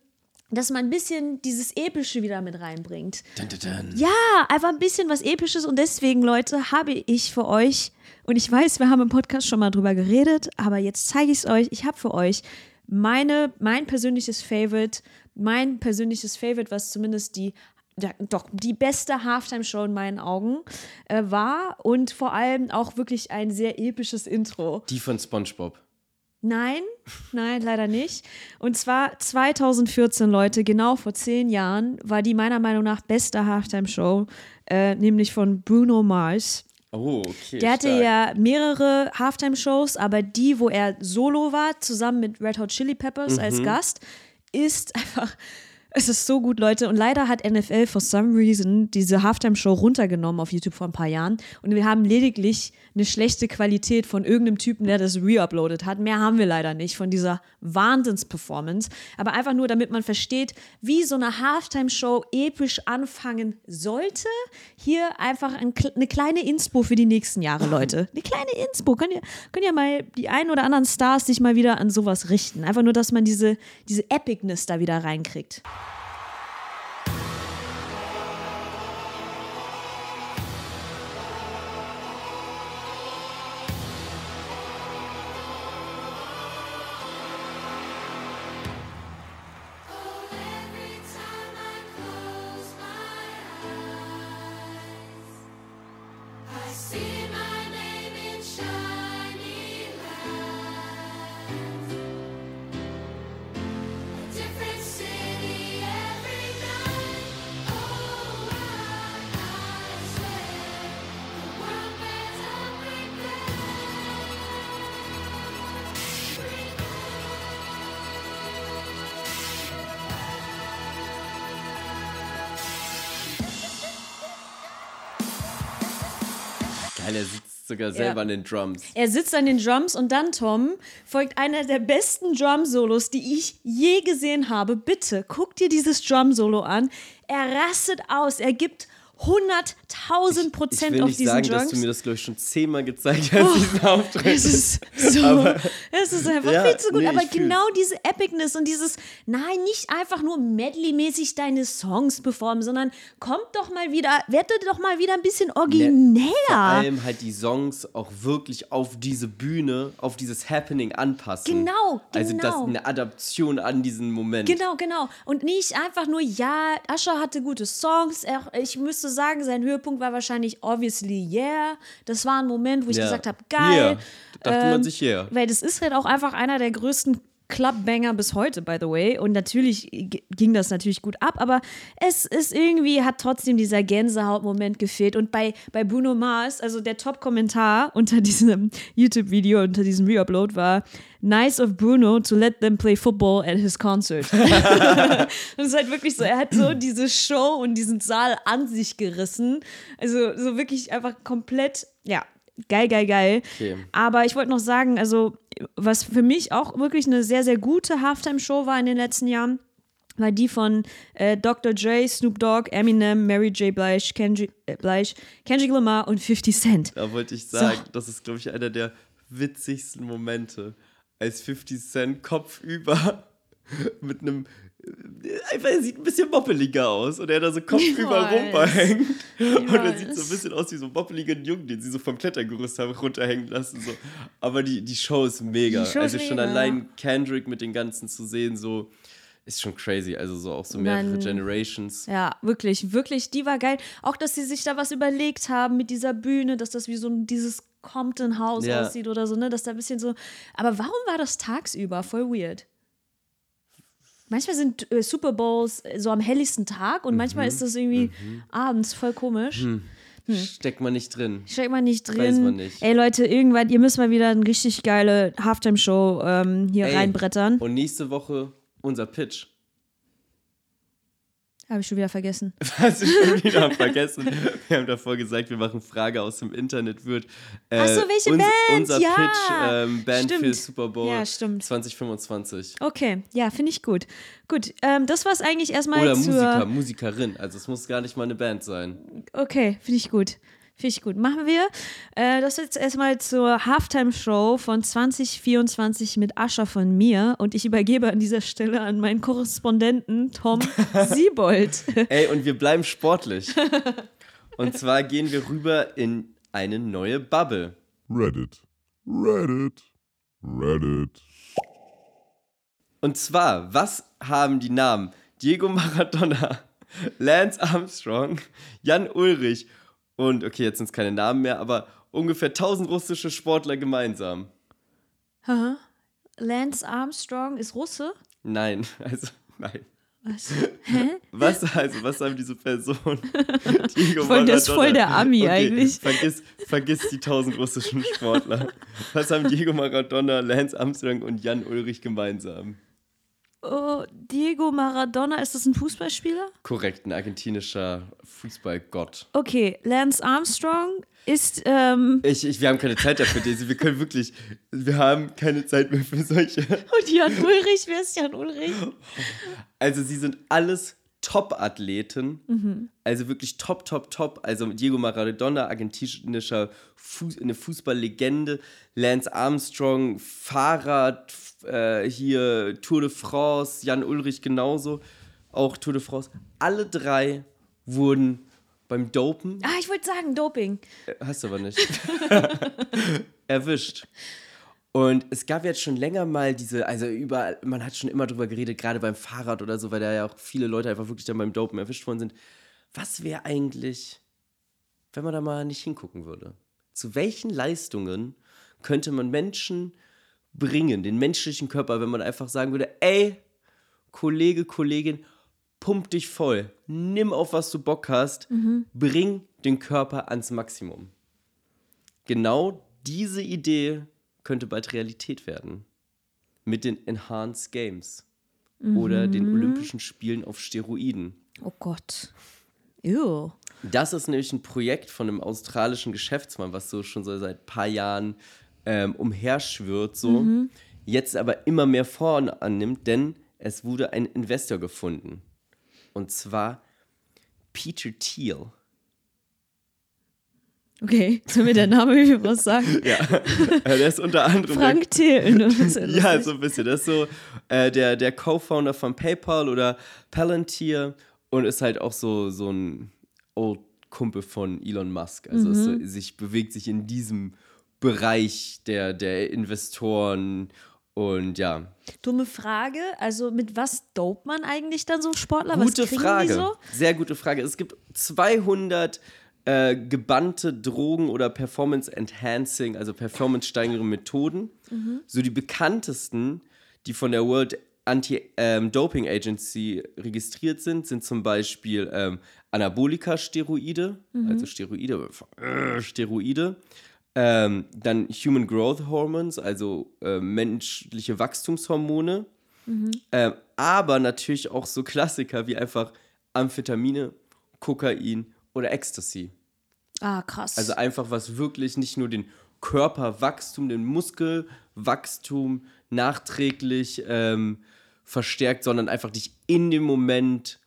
Dass man ein bisschen dieses Epische wieder mit reinbringt. Dun, dun, dun. Ja, einfach ein bisschen was Episches und deswegen, Leute, habe ich für euch, und ich weiß, wir haben im Podcast schon mal drüber geredet, aber jetzt zeige ich es euch, ich habe für euch meine, mein persönliches Favorite, mein persönliches Favorite, was zumindest die ja, doch die beste Halftime-Show in meinen Augen äh, war und vor allem auch wirklich ein sehr episches Intro. Die von SpongeBob. Nein, nein, leider nicht. Und zwar 2014, Leute, genau vor zehn Jahren, war die meiner Meinung nach beste Halftime-Show, äh, nämlich von Bruno Mars. Oh, okay. Der hatte stark. ja mehrere Halftime-Shows, aber die, wo er solo war, zusammen mit Red Hot Chili Peppers als Gast, ist einfach. Es ist so gut, Leute. Und leider hat NFL for some reason diese Halftime-Show runtergenommen auf YouTube vor ein paar Jahren. Und wir haben lediglich eine schlechte Qualität von irgendeinem Typen, der das reuploadet hat. Mehr haben wir leider nicht von dieser Wahnsinns-Performance. Aber einfach nur, damit man versteht, wie so eine Halftime-Show episch anfangen sollte. Hier einfach ein, eine kleine Inspo für die nächsten Jahre, Leute. Eine kleine Inspo. Können ja, können ja mal die ein oder anderen Stars sich mal wieder an sowas richten. Einfach nur, dass man diese, diese Epicness da wieder reinkriegt. Sitzt sogar selber an den Drums. Er sitzt an den Drums und dann, Tom, folgt einer der besten Drum-Solos, die ich je gesehen habe. Bitte, guck dir dieses Drum-Solo an. Er rastet aus, er gibt 100.000 Ich Prozent will auf nicht diesen sagen, Jungs. dass du mir das, glaube ich, schon zehnmal gezeigt hast, diesen Auftritt. Es ist so, Aber- es ist einfach Ja, viel zu gut. nee, aber ich fühl's. genau diese Epicness und dieses, nein, nicht einfach nur Medley-mäßig deine Songs performen, sondern kommt doch mal wieder, werdet doch mal wieder ein bisschen origineller. Vor allem halt die Songs auch wirklich auf diese Bühne, auf dieses Happening anpassen. Genau, Also das genau. eine Adaption an diesen Moment. Genau, genau. Und nicht einfach nur, ja, Ascher hatte gute Songs. Ich müsste sagen, sein Höhepunkt war wahrscheinlich Obviously Yeah. Das war ein Moment, wo ich Ja. gesagt habe, geil. Yeah. Da dachte man Ähm, sich, yeah. Weil das ist halt auch einfach einer der größten Clubbanger bis heute, by the way. Und natürlich ging das natürlich gut ab, aber es ist irgendwie, hat trotzdem dieser Gänsehautmoment gefehlt. Und bei, bei Bruno Mars, also der Top-Kommentar unter diesem YouTube-Video, unter diesem Reupload war, nice of Bruno to let them play football at his concert. und es ist halt wirklich so, er hat so diese Show und diesen Saal an sich gerissen. Also so wirklich einfach komplett, ja, geil, geil, geil. Okay. Aber ich wollte noch sagen, also was für mich auch wirklich eine sehr, sehr gute Halftime-Show war in den letzten Jahren, war die von äh, Dr. Dre, Snoop Dogg, Eminem, Mary J. Blige, Kendrick, äh, Blige, Kendrick Lamar und 50 Cent. Da wollte ich sagen, das ist, glaube ich, einer der witzigsten Momente, als 50 Cent kopfüber mit einem einfach, er sieht ein bisschen moppeliger aus und er da so kopfüber rumhängt. Und er sieht so ein bisschen aus wie so ein moppeliger Jungen, den sie so vom Klettergerüst haben runterhängen lassen. So. Aber die, die Show ist mega. Show ist also schon mega. allein Kendrick mit den ganzen zu sehen, so ist schon crazy. Also so auch so mehrere Dann- Generations. Ja, wirklich, wirklich, die war geil. Auch, dass sie sich da was überlegt haben mit dieser Bühne, dass das wie so dieses Compton House Ja. aussieht oder so, ne? Dass da ein bisschen so. Aber warum war das tagsüber? Voll weird. Manchmal sind äh, Super Bowls äh, so am helligsten Tag und Mhm. manchmal ist das irgendwie abends voll komisch. Steckt man nicht drin. Steckt man nicht drin. Weiß man nicht. Ey Leute, irgendwann, ihr müsst mal wieder eine richtig geile Halftime-Show ähm, hier Ey, reinbrettern. Und nächste Woche unser Pitch. Habe ich schon wieder vergessen. Hast du schon wieder vergessen? Wir haben davor gesagt, wir machen Frage aus dem Internet wird. Äh, Ach so, welche Band? Unser Ja, Pitch, ähm, Band für stimmt. Super Bowl Ja, stimmt. 2025. Okay, ja, finde ich gut. Gut, ähm, das war es eigentlich erstmal Oder. Musiker, Musikerin. Also es muss gar nicht mal eine Band sein. Okay, finde ich gut. Finde ich gut. Machen wir. Äh, das jetzt erstmal zur Halftime-Show von 2024 mit Ascher von mir. Und ich übergebe an dieser Stelle an meinen Korrespondenten Tom Siebold. Ey, und wir bleiben sportlich. Und zwar gehen wir rüber in eine neue Bubble. Reddit. Reddit. Reddit. Und zwar, was haben die Namen Diego Maradona, Lance Armstrong, Jan Ulrich und, okay, jetzt sind es keine Namen mehr, aber ungefähr 1000 russische Sportler gemeinsam? Haha. Lance Armstrong ist Russe? Nein, also, nein. Was? Hä? Was, also, was haben diese Personen? Diego Voll, der ist voll der Ami eigentlich. Vergiss, vergiss die 1000 russischen Sportler. Was haben Diego Maradona, Lance Armstrong und Jan Ulrich gemeinsam? Oh, Diego Maradona, ist das ein Fußballspieler? Korrekt, ein argentinischer Fußballgott. Okay, Lance Armstrong ist, ähm, Ich, ich, wir haben keine Zeit dafür, Daisy. Wir können wirklich, wir haben keine Zeit mehr für solche. und Jan Ulrich, wer ist Jan Ulrich? Also sie sind alles Top-Athleten. Also wirklich top, top, top. Also Diego Maradona, argentinischer Fuß, eine Fußballlegende. Lance Armstrong, Fahrrad, äh, hier Tour de France, Jan Ulrich genauso. Auch Tour de France. Alle drei wurden beim Dopen, Ah, ich wollte sagen, Doping. äh, hast du aber nicht, erwischt. Und es gab jetzt schon länger mal diese, also überall, man hat schon immer drüber geredet, gerade beim Fahrrad oder so, weil da ja auch viele Leute einfach wirklich dann beim Dopen erwischt worden sind. Was wäre eigentlich, wenn man da mal nicht hingucken würde? Zu welchen Leistungen könnte man Menschen bringen, den menschlichen Körper, wenn man einfach sagen würde, ey, Kollege, Kollegin, pump dich voll, nimm auf, was du Bock hast, bring den Körper ans Maximum. Genau diese Idee könnte bald Realität werden. Mit den Enhanced Games oder den Olympischen Spielen auf Steroiden. Oh Gott. Ew. Das ist nämlich ein Projekt von einem australischen Geschäftsmann, was so schon so seit ein paar Jahren ähm, umherschwirrt, so. Jetzt aber immer mehr Form annimmt, denn es wurde ein Investor gefunden. Und zwar Peter Thiel. Okay, soll mir der Name wie was sagen? Ja, äh, der ist unter anderem. Frank oder was? ja, so ein bisschen. Das ist so äh, der, der Co-Founder von PayPal oder Palantir und ist halt auch so, so ein Old Kumpel von Elon Musk. Also ist so, sich bewegt sich in diesem Bereich der, der Investoren und ja. Dumme Frage. Also mit was dope man eigentlich dann so Sportler? was Gute kriegen Frage. Die so? Sehr gute Frage. Es gibt 200 äh, gebannte Drogen oder Performance Enhancing, also Performance steigernde Methoden. So die bekanntesten, die von der World Anti-Doping Agency registriert sind, sind zum Beispiel ähm, Anabolika-Steroide, also Steroide, äh, Steroide. Ähm, dann Human Growth Hormones, also äh, menschliche Wachstumshormone. Ähm, aber natürlich auch so Klassiker wie einfach Amphetamine, Kokain oder Ecstasy. Ah, krass. Also einfach was wirklich nicht nur den Körperwachstum, den Muskelwachstum nachträglich ähm, verstärkt, sondern einfach dich in dem Moment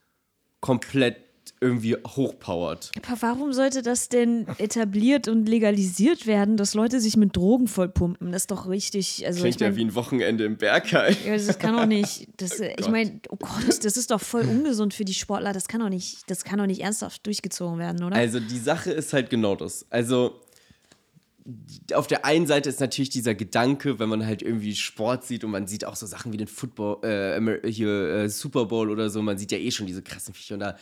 komplett irgendwie hochpowert. Aber warum sollte das denn etabliert und legalisiert werden, dass Leute sich mit Drogen vollpumpen? Das ist doch richtig. Also Klingt ich mein, ja wie ein Wochenende im Bergheim. Ja, das kann doch nicht. Das, ich Gott. meine, oh Gott, das ist doch voll ungesund für die Sportler. Das kann doch nicht, das kann doch nicht ernsthaft durchgezogen werden, oder? Also die Sache ist halt genau das. Also auf der einen Seite ist natürlich dieser Gedanke, wenn man halt irgendwie Sport sieht und man sieht auch so Sachen wie den Football, äh, hier äh, Super Bowl oder so, man sieht ja eh schon diese krassen Viecher und da,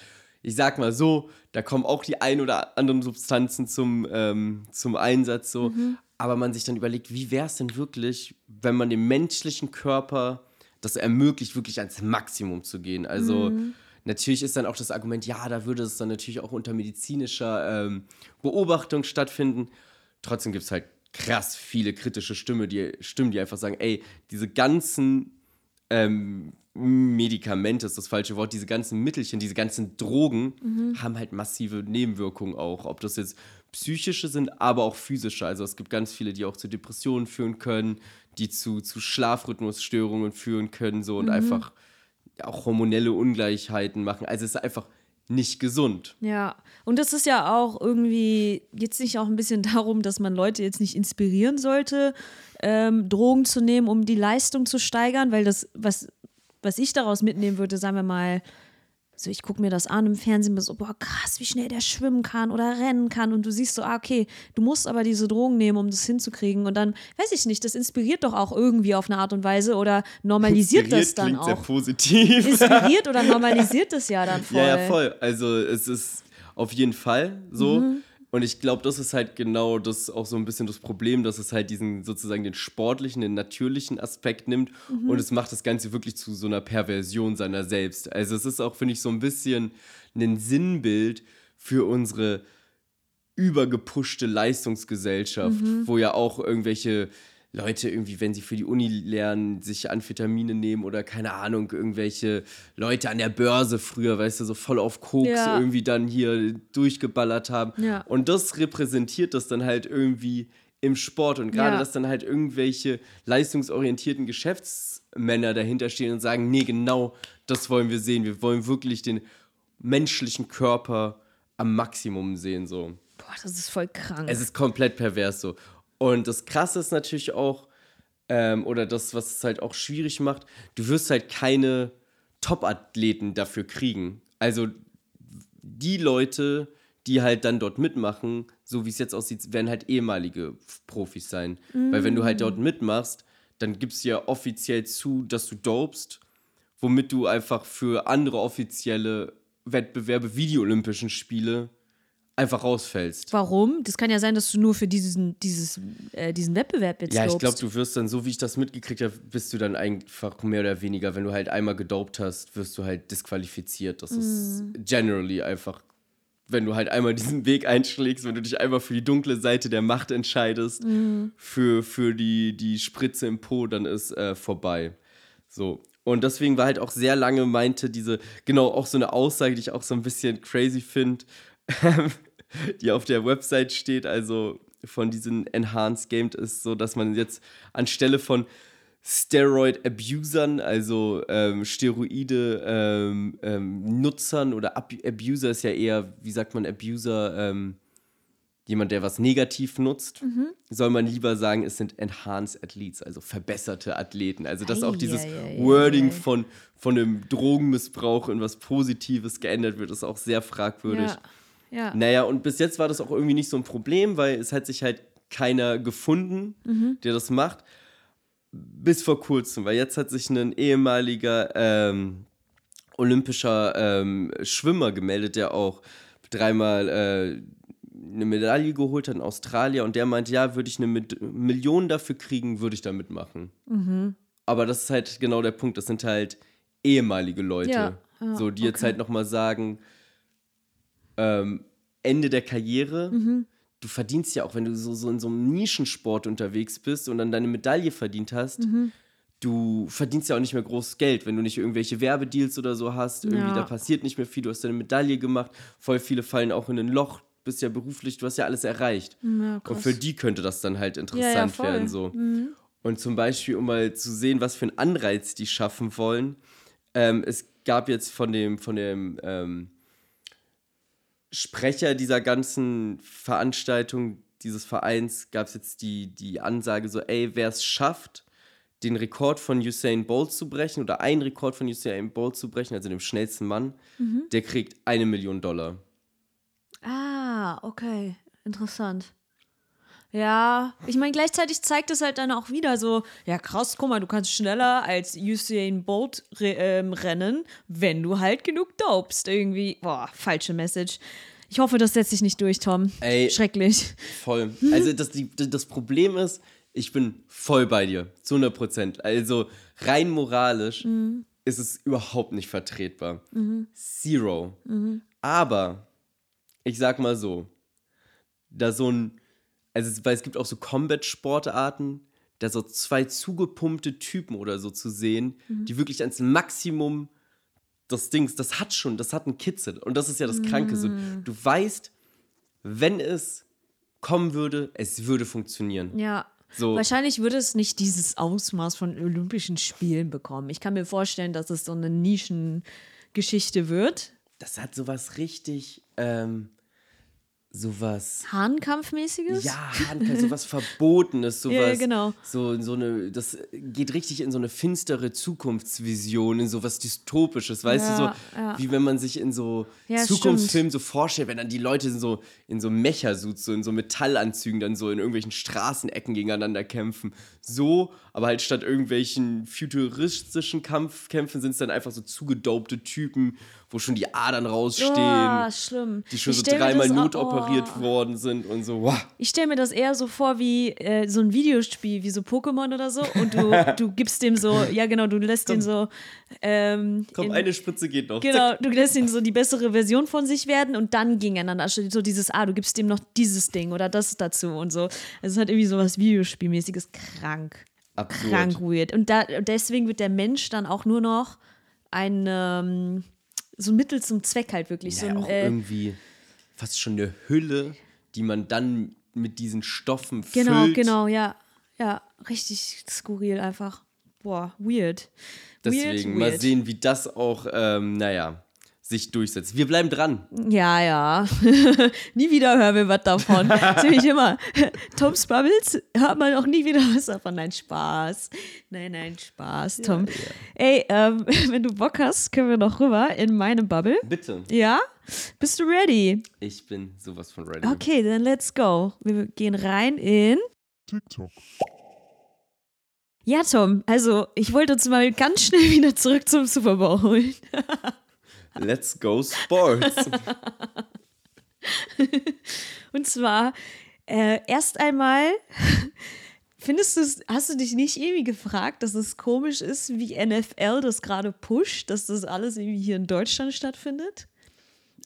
ich sag mal so, da kommen auch die ein oder anderen Substanzen zum, ähm, zum Einsatz so. Aber man sich dann überlegt, wie wäre es denn wirklich, wenn man dem menschlichen Körper das ermöglicht, wirklich ans Maximum zu gehen. Also natürlich ist dann auch das Argument, ja, da würde es dann natürlich auch unter medizinischer ähm, Beobachtung stattfinden. Trotzdem gibt es halt krass viele kritische Stimme, die, Stimmen, die einfach sagen, ey, diese ganzen ähm, Medikamente ist das falsche Wort, diese ganzen Mittelchen, diese ganzen Drogen haben halt massive Nebenwirkungen auch. Ob das jetzt psychische sind, aber auch physische. Also es gibt ganz viele, die auch zu Depressionen führen können, die zu, zu Schlafrhythmusstörungen führen können, so und einfach auch hormonelle Ungleichheiten machen. Also es ist einfach nicht gesund. Ja, und das ist ja auch irgendwie jetzt nicht auch ein bisschen darum, dass man Leute jetzt nicht inspirieren sollte, ähm, Drogen zu nehmen, um die Leistung zu steigern, weil das, was, was ich daraus mitnehmen würde, sagen wir mal, so ich gucke mir das an im Fernsehen, bin so, boah, krass, wie schnell der schwimmen kann oder rennen kann und du siehst so, ah, okay, du musst aber diese Drogen nehmen, um das hinzukriegen und dann, weiß ich nicht, das inspiriert doch auch irgendwie auf eine Art und Weise oder normalisiert das Inspiriert dann klingt sehr auch. positiv. Inspiriert oder normalisiert das ja dann voll. Ja, ja, voll. Also es ist auf jeden Fall so. Und ich glaube, das ist halt genau das auch so ein bisschen das Problem, dass es halt diesen sozusagen den sportlichen, den natürlichen Aspekt nimmt. Und es macht das Ganze wirklich zu so einer Perversion seiner selbst. Also es ist auch, finde ich, so ein bisschen ein Sinnbild für unsere übergepushte Leistungsgesellschaft, wo ja auch irgendwelche Leute irgendwie, wenn sie für die Uni lernen, sich Amphetamine nehmen oder keine Ahnung, irgendwelche Leute an der Börse früher, weißt du, so voll auf Koks Ja. irgendwie dann hier durchgeballert haben. Ja. Und das repräsentiert das dann halt irgendwie im Sport und gerade, Ja. dass dann halt irgendwelche leistungsorientierten Geschäftsmänner dahinter stehen und sagen, nee, genau das wollen wir sehen. Wir wollen wirklich den menschlichen Körper am Maximum sehen, so. Boah, das ist voll krank. Es ist komplett pervers so. Und das Krasse ist natürlich auch, ähm, oder das, was es halt auch schwierig macht, du wirst halt keine Top-Athleten dafür kriegen. Also die Leute, die halt dann dort mitmachen, so wie es jetzt aussieht, werden halt ehemalige Profis sein. Weil wenn du halt dort mitmachst, dann gibst du ja offiziell zu, dass du dopst, womit du einfach für andere offizielle Wettbewerbe wie die Olympischen Spiele einfach rausfällst. Warum? Das kann ja sein, dass du nur für diesen, dieses, äh, diesen Wettbewerb jetzt Ja, ich glaube, du wirst dann, so wie ich das mitgekriegt habe, bist du dann einfach mehr oder weniger, wenn du halt einmal gedopt hast, wirst du halt disqualifiziert. Das ist generally einfach, wenn du halt einmal diesen Weg einschlägst, wenn du dich einmal für die dunkle Seite der Macht entscheidest, für, für die, die Spritze im Po, dann ist äh, vorbei. So. Und deswegen war halt auch sehr lange meinte diese, genau, auch so eine Aussage, die ich auch so ein bisschen crazy finde, die auf der Website steht, also von diesen Enhanced Games, ist so, dass man jetzt anstelle von Steroid-Abusern, also ähm, Steroide-Nutzern ähm, ähm, Nutzern oder Ab Abuser ist ja eher, wie sagt man, Abuser, ähm, jemand, der was negativ nutzt, Mhm. soll man lieber sagen, es sind Enhanced Athletes, also verbesserte Athleten. Also dass auch dieses. Wording von, von einem Drogenmissbrauch in was Positives geändert wird, ist auch sehr fragwürdig. Ja. Ja. Naja, und bis jetzt war das auch irgendwie nicht so ein Problem, weil es hat sich halt keiner gefunden, Mhm. der das macht. Bis vor kurzem, weil jetzt hat sich ein ehemaliger ähm, olympischer ähm, Schwimmer gemeldet, der auch dreimal äh, eine Medaille geholt hat in Australien und der meint, ja, würde ich eine Mit Million dafür kriegen, würde ich da mitmachen. Mhm. Aber das ist halt genau der Punkt, das sind halt ehemalige Leute, Ja, ja, so die jetzt okay. halt nochmal sagen, ähm, Ende der Karriere, Mhm. du verdienst ja auch, wenn du so, so in so einem Nischensport unterwegs bist und dann deine Medaille verdient hast, Mhm. du verdienst ja auch nicht mehr großes Geld, wenn du nicht irgendwelche Werbedeals oder so hast. Irgendwie, Ja. da passiert nicht mehr viel. Du hast deine Medaille gemacht. Voll viele fallen auch in ein Loch. Bist ja beruflich, du hast ja alles erreicht. Ja, und für die könnte das dann halt ja, interessant. Mhm. werden. So. Und zum Beispiel, um mal zu sehen, was für einen Anreiz die schaffen wollen. Ähm, es gab jetzt von dem, von dem ähm, Sprecher dieser ganzen Veranstaltung, dieses Vereins, gab es jetzt die, die Ansage so, ey, wer es schafft, den Rekord von Usain Bolt zu brechen oder einen Rekord von Usain Bolt zu brechen, also dem schnellsten Mann, Mhm. der kriegt eine Million Dollar. Ah, okay. Interessant. Ja, ich meine, gleichzeitig zeigt es halt dann auch wieder so, ja krass, guck mal, du kannst schneller als Usain Bolt re ähm, rennen, wenn du halt genug dopst. Irgendwie, boah, falsche Message. Ich hoffe, das setzt sich nicht durch, Tom. Ey. Schrecklich. Voll. Also das, die, das Problem ist, ich bin voll bei dir, zu 100 Prozent. Also rein moralisch ist es überhaupt nicht vertretbar. Zero. Aber ich sag mal so, da so ein, also weil es gibt auch so Combat-Sportarten, da so zwei zugepumpte Typen oder so zu sehen, die wirklich ans Maximum des Dings, das hat schon, das hat einen Kitzel. Und das ist ja das Kranke. So, du weißt, wenn es kommen würde, es würde funktionieren. Ja. So. Wahrscheinlich würde es nicht dieses Ausmaß von Olympischen Spielen bekommen. Ich kann mir vorstellen, dass es so eine Nischengeschichte wird. Das hat sowas richtig, ähm, sowas. Hahnkampfmäßiges? Ja, Handkampf, sowas Verbotenes, sowas. Ja, genau. So, so eine, das geht richtig in so eine finstere Zukunftsvision, in sowas Dystopisches, weißt Ja, du, so ja. wie wenn man sich in so Ja, Zukunftsfilmen so vorstellt, wenn dann die Leute in so, in so Mecha-Suits, so in so Metallanzügen dann so in irgendwelchen Straßenecken gegeneinander kämpfen. So, aber halt statt irgendwelchen futuristischen Kampfkämpfen sind es dann einfach so zugedopte Typen, wo schon die Adern rausstehen. Oh, schlimm. die schon Ich so dreimal notoperiert oh. worden sind und so, wow. Ich stelle mir das eher so vor wie äh, so ein Videospiel, wie so Pokémon oder so. Und du, du gibst dem so, ja genau, du lässt den so. Ähm, Komm, in- eine Spritze geht noch. Genau, du lässt ihn so die bessere Version von sich werden und dann gegeneinander. Also So dieses, ah, du gibst ihm noch dieses Ding oder das dazu und so. Also es hat irgendwie so was Videospielmäßiges krank. Absurd. Krank weird. Und da, deswegen wird der Mensch dann auch nur noch ein, ähm, so ein Mittel zum Zweck halt wirklich. Ja, so ein, auch äh, irgendwie fast schon eine Hülle, die man dann mit diesen Stoffen genau, füllt. genau, ja. Ja, richtig skurril einfach. Boah, weird. Deswegen weird, mal weird. sehen, wie das auch, ähm, naja, sich durchsetzt. Wir bleiben dran. Ja, ja. nie wieder hören wir was davon. Ziemlich immer. Toms Bubbles hört man auch nie wieder was davon. Nein, Spaß. Nein, nein, Spaß, Tom. Ey, ähm, wenn du Bock hast, können wir noch rüber in meine Bubble. Bitte. Ja? Bist du ready? Ich bin sowas von ready. Okay, dann let's go. Wir gehen rein in. TikTok. Ja, Tom, also ich wollte uns mal ganz schnell wieder zurück zum Super Bowl holen. Let's go Sports. Und zwar äh, erst einmal, findest du hast du dich nicht irgendwie gefragt, dass es komisch ist, wie NFL das gerade pusht, dass das alles irgendwie hier in Deutschland stattfindet?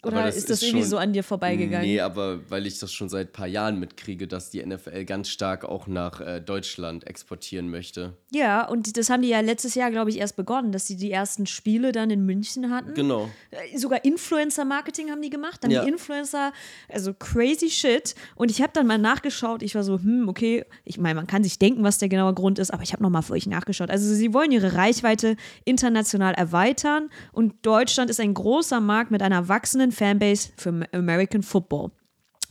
Oder das ist das ist irgendwie schon- so an dir vorbeigegangen? Nee, aber weil ich das schon seit ein paar Jahren mitkriege, dass die NFL ganz stark auch nach äh, Deutschland exportieren möchte. Ja, und das haben die ja letztes Jahr, glaube ich, erst begonnen, dass sie die ersten Spiele dann in München hatten. Genau. Äh, Sogar Influencer-Marketing haben die gemacht. Dann Ja. die Influencer, also crazy shit. Und ich habe dann mal nachgeschaut. Ich war so, hm, okay. Ich meine, man kann sich denken, was der genaue Grund ist, aber ich habe nochmal für euch nachgeschaut. Also, sie wollen ihre Reichweite international erweitern. Und Deutschland ist ein großer Markt mit einer wachsenden Fanbase für American Football.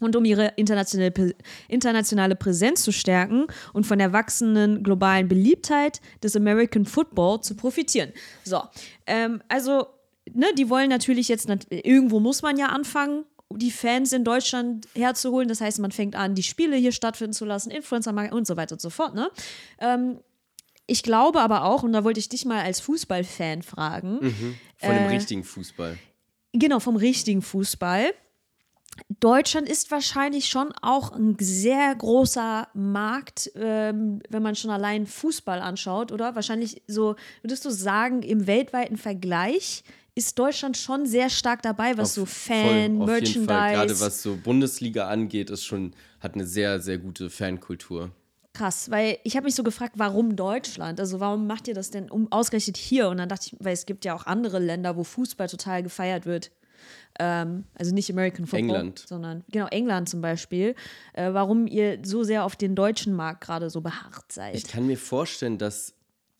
und um ihre internationale, internationale Präsenz zu stärken und von der wachsenden globalen Beliebtheit des American Football zu profitieren. So, ähm, also, ne, die wollen natürlich jetzt, irgendwo muss man ja anfangen, die Fans in Deutschland herzuholen. Das heißt, man fängt an, die Spiele hier stattfinden zu lassen, Influencer und so weiter und so fort, ne? Ähm, ich glaube aber auch, und da wollte ich dich mal als Fußballfan fragen, Von dem Äh, richtigen Fußball. Genau, vom richtigen Fußball. Deutschland ist wahrscheinlich schon auch ein sehr großer Markt, ähm, wenn man schon allein Fußball anschaut, oder? Wahrscheinlich so, würdest du sagen, im weltweiten Vergleich ist Deutschland schon sehr stark dabei, was so Auf- Fan, voll, auf jeden Fall. Gerade Merchandise. was so Bundesliga angeht, ist schon, hat eine sehr, sehr gute Fankultur. Krass, weil ich habe mich so gefragt, warum Deutschland? Also warum macht ihr das denn um, ausgerechnet hier? Und dann dachte ich, weil es gibt ja auch andere Länder, wo Fußball total gefeiert wird. Ähm, also nicht American Football, England. sondern genau England zum Beispiel. Äh, warum ihr so sehr auf den deutschen Markt gerade so beharrt seid? Ich kann mir vorstellen, dass,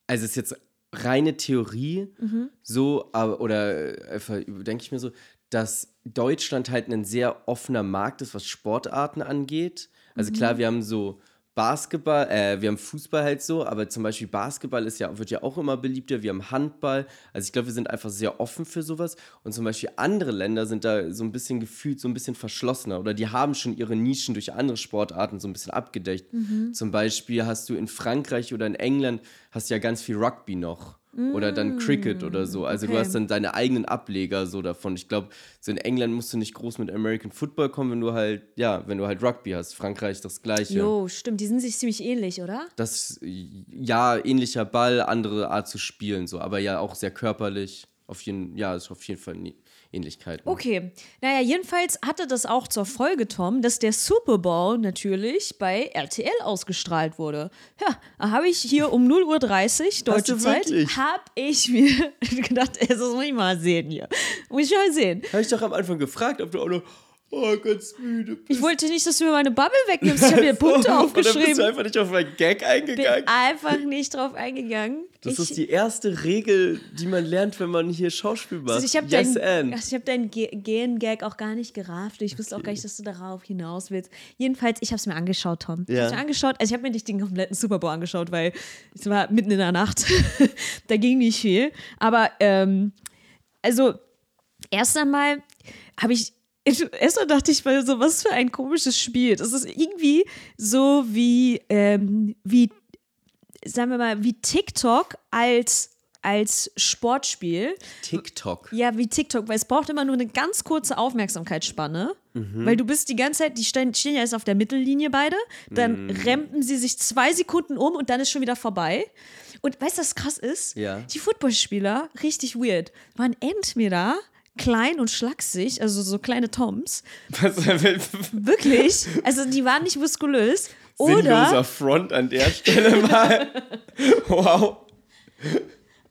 also es ist jetzt reine Theorie, Mhm. so, aber, oder äh, denke ich mir so, dass Deutschland halt ein sehr offener Markt ist, was Sportarten angeht. Also Mhm. klar, wir haben so Basketball, äh, wir haben Fußball halt so, aber zum Beispiel Basketball ist ja, wird ja auch immer beliebter, wir haben Handball. Also ich glaube, wir sind einfach sehr offen für sowas. Und zum Beispiel andere Länder sind da so ein bisschen gefühlt so ein bisschen verschlossener oder die haben schon ihre Nischen durch andere Sportarten so ein bisschen abgedeckt. Zum Beispiel hast du in Frankreich oder in England hast du ja ganz viel Rugby noch. Oder dann Cricket oder so. Also du okay. hast dann deine eigenen Ableger so davon. Ich glaube, so in England musst du nicht groß mit American Football kommen, wenn du halt, ja, wenn du halt Rugby hast. Frankreich das gleiche. Jo, stimmt, die sind sich ziemlich ähnlich, oder? Das, ja, ähnlicher Ball, andere Art zu spielen, so, aber ja auch sehr körperlich. Auf jeden, ja, ist auf jeden Fall nie- Ähnlichkeiten. Okay. Naja, jedenfalls hatte das auch zur Folge, Tom, dass der Super Bowl natürlich bei RTL ausgestrahlt wurde. Ja, habe ich hier um 0.30 Uhr deutsche Zeit, habe ich mir gedacht, ey, das muss ich mal sehen hier. Muss ich mal sehen. Habe ich doch am Anfang gefragt, ob du auch noch, oh, ganz müde bist. Ich wollte nicht, dass du mir meine Bubble wegnimmst. Ich habe mir Punkte Oder bist du aufgeschrieben. einfach nicht auf meinen Gag Bin eingegangen? einfach nicht drauf eingegangen. Das ich, ist die erste Regel, die man lernt, wenn man hier Schauspiel macht. Also ich habe yes, deinen ich hab dein Ge- Gehen-Gag auch gar nicht gerafft. Ich wusste auch gar nicht, dass du darauf hinaus willst. Jedenfalls, ich habe es mir angeschaut, Tom. Ich Ja. habe mir angeschaut. Also ich habe mir nicht den kompletten Super Bowl angeschaut, weil es war mitten in der Nacht. da ging nicht viel. Aber ähm, also erst einmal habe ich Erstmal dachte ich mir so, was für ein komisches Spiel. Das ist irgendwie so wie, ähm, wie sagen wir mal, wie TikTok als, als Sportspiel. TikTok. Ja, wie TikTok, weil es braucht immer nur eine ganz kurze Aufmerksamkeitsspanne. Weil du bist die ganze Zeit, die stehen, stehen ja jetzt auf der Mittellinie beide, dann rempen sie sich zwei Sekunden um und dann ist schon wieder vorbei. Und weißt du, was krass ist? Ja. Die Footballspieler, richtig weird, waren entweder klein und schlaksig, also so kleine Toms, Was, wirklich, also die waren nicht muskulös. Sinnloser Oder, Front an der Stelle mal. wow.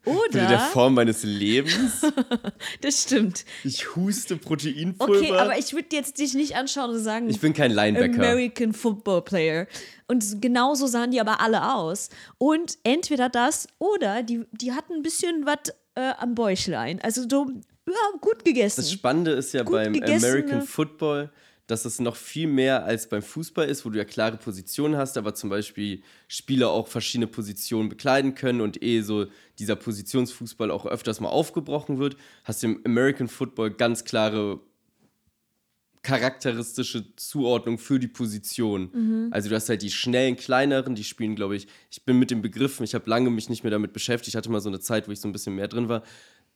Bitte der oder, Form meines Lebens. das stimmt. Ich huste Proteinpulver. Okay, aber ich würde jetzt dich nicht anschauen und sagen, Ich bin kein Linebacker. American Football Player. Und genauso sahen die aber alle aus. Und entweder das oder die, die hatten ein bisschen was äh, am Bäuchlein. Also so, ja, gut gegessen. Das Spannende ist ja Gut beim gegessene- American Football, dass es noch viel mehr als beim Fußball ist, wo du ja klare Positionen hast, aber zum Beispiel Spieler auch verschiedene Positionen bekleiden können und eh so dieser Positionsfußball auch öfters mal aufgebrochen wird, hast du im American Football ganz klare charakteristische Zuordnung für die Position. Mhm. Also du hast halt die schnellen, kleineren, die spielen, glaube ich, ich bin mit den Begriffen, ich habe lange mich nicht mehr damit beschäftigt, ich hatte mal so eine Zeit, wo ich so ein bisschen mehr drin war.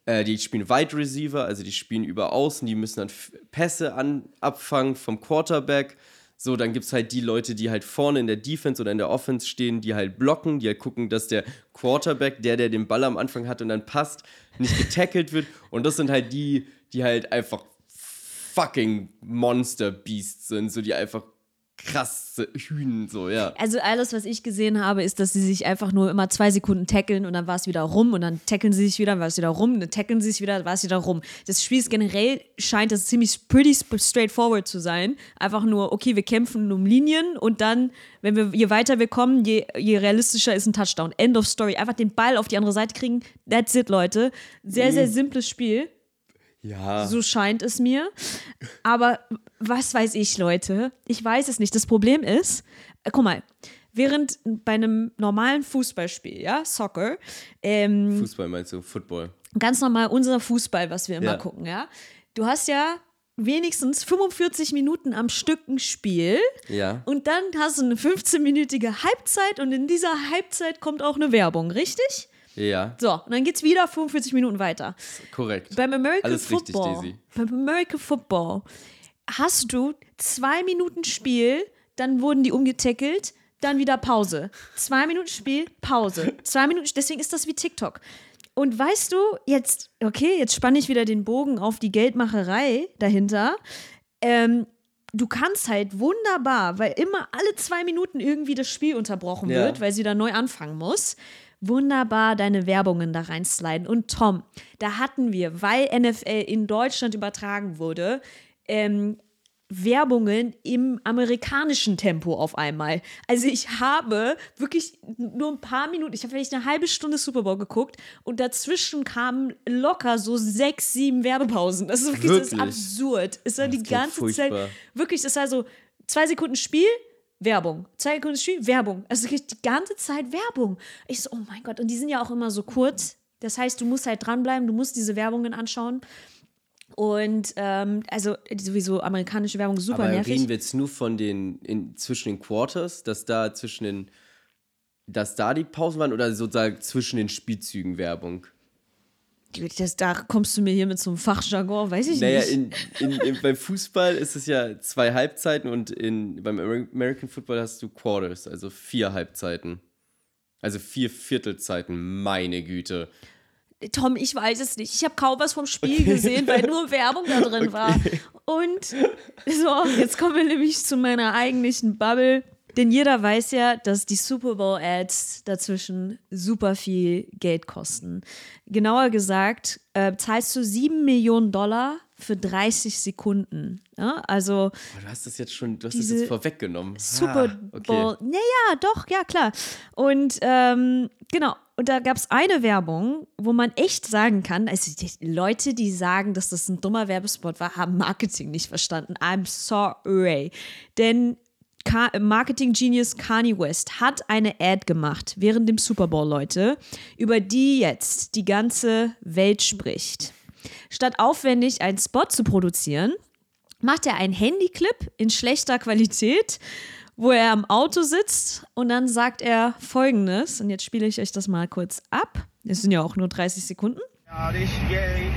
Äh, die spielen Wide Receiver, also die spielen über Außen, die müssen dann Pässe an, abfangen vom Quarterback. So, dann gibt es halt die Leute, die halt vorne in der Defense oder in der Offense stehen, die halt blocken, die halt gucken, dass der Quarterback, der, der den Ball am Anfang hat und dann passt, nicht getackelt wird. Und das sind halt die, die halt einfach fucking Monster Beasts sind, so die einfach krasse Hühnen, so, ja. Also alles, was ich gesehen habe, ist, dass sie sich einfach nur immer zwei Sekunden tackeln und dann war es wieder rum und dann tackeln sie sich wieder, dann war es wieder rum, dann tackeln sie sich wieder, war es wieder rum. Das Spiel ist generell, scheint es ziemlich pretty straightforward zu sein. Einfach nur, okay, wir kämpfen um Linien und dann, wenn wir, je weiter wir kommen, je, je realistischer ist ein Touchdown. End of story. Einfach den Ball auf die andere Seite kriegen, that's it, Leute. Sehr, sehr simples Spiel. Ja. So scheint es mir. Aber was weiß ich, Leute? Ich weiß es nicht. Das Problem ist, äh, guck mal, während bei einem normalen Fußballspiel, ja, Soccer, ähm, Fußball meinst du, Football. ganz normal unser Fußball, was wir immer Ja. gucken, ja. Du hast ja wenigstens 45 Minuten am Stück ein Spiel Ja. und dann hast du eine 15-minütige Halbzeit und in dieser Halbzeit kommt auch eine Werbung, richtig? Ja, So, und dann geht's wieder 45 Minuten weiter. korrekt. Beim American Alles richtig, Football, Daisy. beim American Football hast du zwei Minuten Spiel, dann wurden die umgetackelt, dann wieder Pause. Zwei Minuten Spiel, Pause. Zwei Minuten, deswegen ist das wie TikTok. Und weißt du, jetzt, okay, jetzt spanne ich wieder den Bogen auf die Geldmacherei dahinter. Ähm, du kannst halt wunderbar, weil immer alle zwei Minuten irgendwie das Spiel unterbrochen Ja. wird, weil sie da neu anfangen muss, wunderbar deine Werbungen da reinsliden. Und Tom, da hatten wir, weil NFL in Deutschland übertragen wurde, ähm, Werbungen im amerikanischen Tempo auf einmal. Also ich habe wirklich nur ein paar Minuten, ich habe vielleicht eine halbe Stunde Super Bowl geguckt und dazwischen kamen locker so sechs, sieben Werbepausen. Das ist wirklich, Das ist Wirklich? absurd. Es war die klingt ganze Zeit, wirklich, das war so zwei Sekunden Spiel, Werbung. Zwei Sekunden Spiel, Werbung. Also wirklich die ganze Zeit Werbung. Ich so, oh mein Gott. Und die sind ja auch immer so kurz. Das heißt, du musst halt dranbleiben, du musst diese Werbungen anschauen. Und ähm, also sowieso amerikanische Werbung super Aber nervig. reden wir jetzt nur von den, in, zwischen den Quarters, dass da zwischen den, dass da die Pausen waren oder sozusagen zwischen den Spielzügen Werbung? Das, da kommst du mir hier mit so einem Fachjargon, weiß ich Naja, nicht. in, beim Fußball ist es ja zwei Halbzeiten und in, beim Amer- American Football hast du Quarters, also vier Halbzeiten. Also vier Viertelzeiten, meine Güte. Tom, ich weiß es nicht. Ich habe kaum was vom Spiel gesehen, weil nur Werbung da drin war. Und so, jetzt kommen wir nämlich zu meiner eigentlichen Bubble. Denn jeder weiß ja, dass die Super Bowl-Ads dazwischen super viel Geld kosten. Genauer gesagt, äh, zahlst du 7 Millionen Dollar für 30 Sekunden. Ja? Also Oh, du hast das jetzt schon, du hast das jetzt vorweggenommen. Super Ah, Bowl. Naja, doch, ja, klar. Und ähm, genau, und da gab es eine Werbung, wo man echt sagen kann, also die Leute, die sagen, dass das ein dummer Werbespot war, haben Marketing nicht verstanden. I'm sorry. Denn Ka Marketing Genius Kanye West hat eine Ad gemacht während dem Super Bowl, Leute, über die jetzt die ganze Welt spricht. Statt aufwendig einen Spot zu produzieren, macht er einen Handyclip in schlechter Qualität, wo er am Auto sitzt und dann sagt er folgendes, und jetzt spiele ich euch das mal kurz ab. Es sind ja auch nur 30 Sekunden. Uh, this Gary,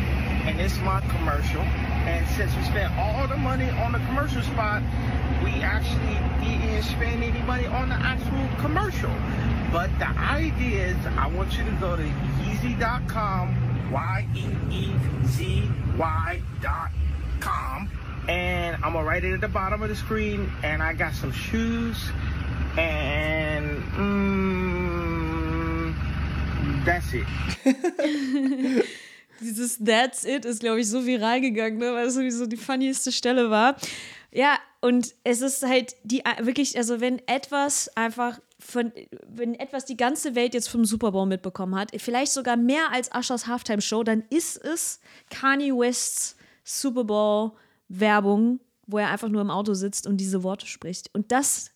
and it's my commercial. And since we spent all the money on the commercial spot, we actually didn't spend any money on the actual commercial. But the idea is, I want you to go to Yeezy.com, Y-E-E-Z-Y dot com, and I'm gonna write it at the bottom of the screen. And I got some shoes, and mm, that's it. Dieses That's It ist, glaube ich, so viral gegangen, ne? weil es sowieso die funnieste Stelle war. Ja, und es ist halt die wirklich, also wenn etwas einfach von, wenn etwas die ganze Welt jetzt vom Super Bowl mitbekommen hat, vielleicht sogar mehr als Ushers Halftime Show, dann ist es Kanye Wests Super Bowl Werbung, wo er einfach nur im Auto sitzt und diese Worte spricht. Und das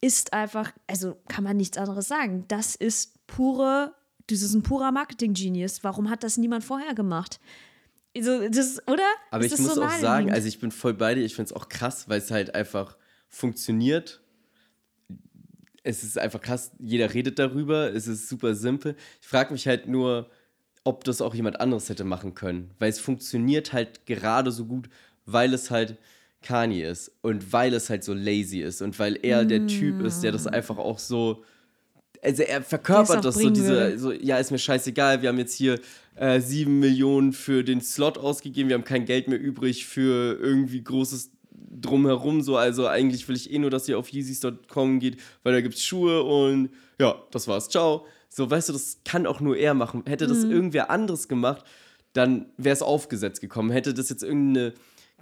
ist einfach, also kann man nichts anderes sagen. Das ist pure, das ist ein purer Marketing-Genius. Warum hat das niemand vorher gemacht? Also, das, oder? Aber Ist ich muss so auch sagen, also ich bin voll bei dir, ich finde es auch krass, weil es halt einfach funktioniert. Es ist einfach krass, jeder redet darüber, es ist super simpel. Ich frage mich halt nur, ob das auch jemand anderes hätte machen können, weil es funktioniert halt gerade so gut, weil es halt Kanye ist und weil es halt so lazy ist und weil er der Typ ist, der das einfach auch so also er verkörpert das so, diese, würde. so, ja, ist mir scheißegal, wir haben jetzt hier äh, sieben Millionen für den Slot ausgegeben, wir haben kein Geld mehr übrig für irgendwie großes Drumherum, so, also eigentlich will ich eh nur, dass ihr auf Yeezys.com geht, weil da gibt's Schuhe und ja, das war's, ciao. So, weißt du, das kann auch nur er machen. Hätte Mhm. das irgendwer anderes gemacht, dann wäre es aufgesetzt gekommen. Hätte das jetzt irgendeine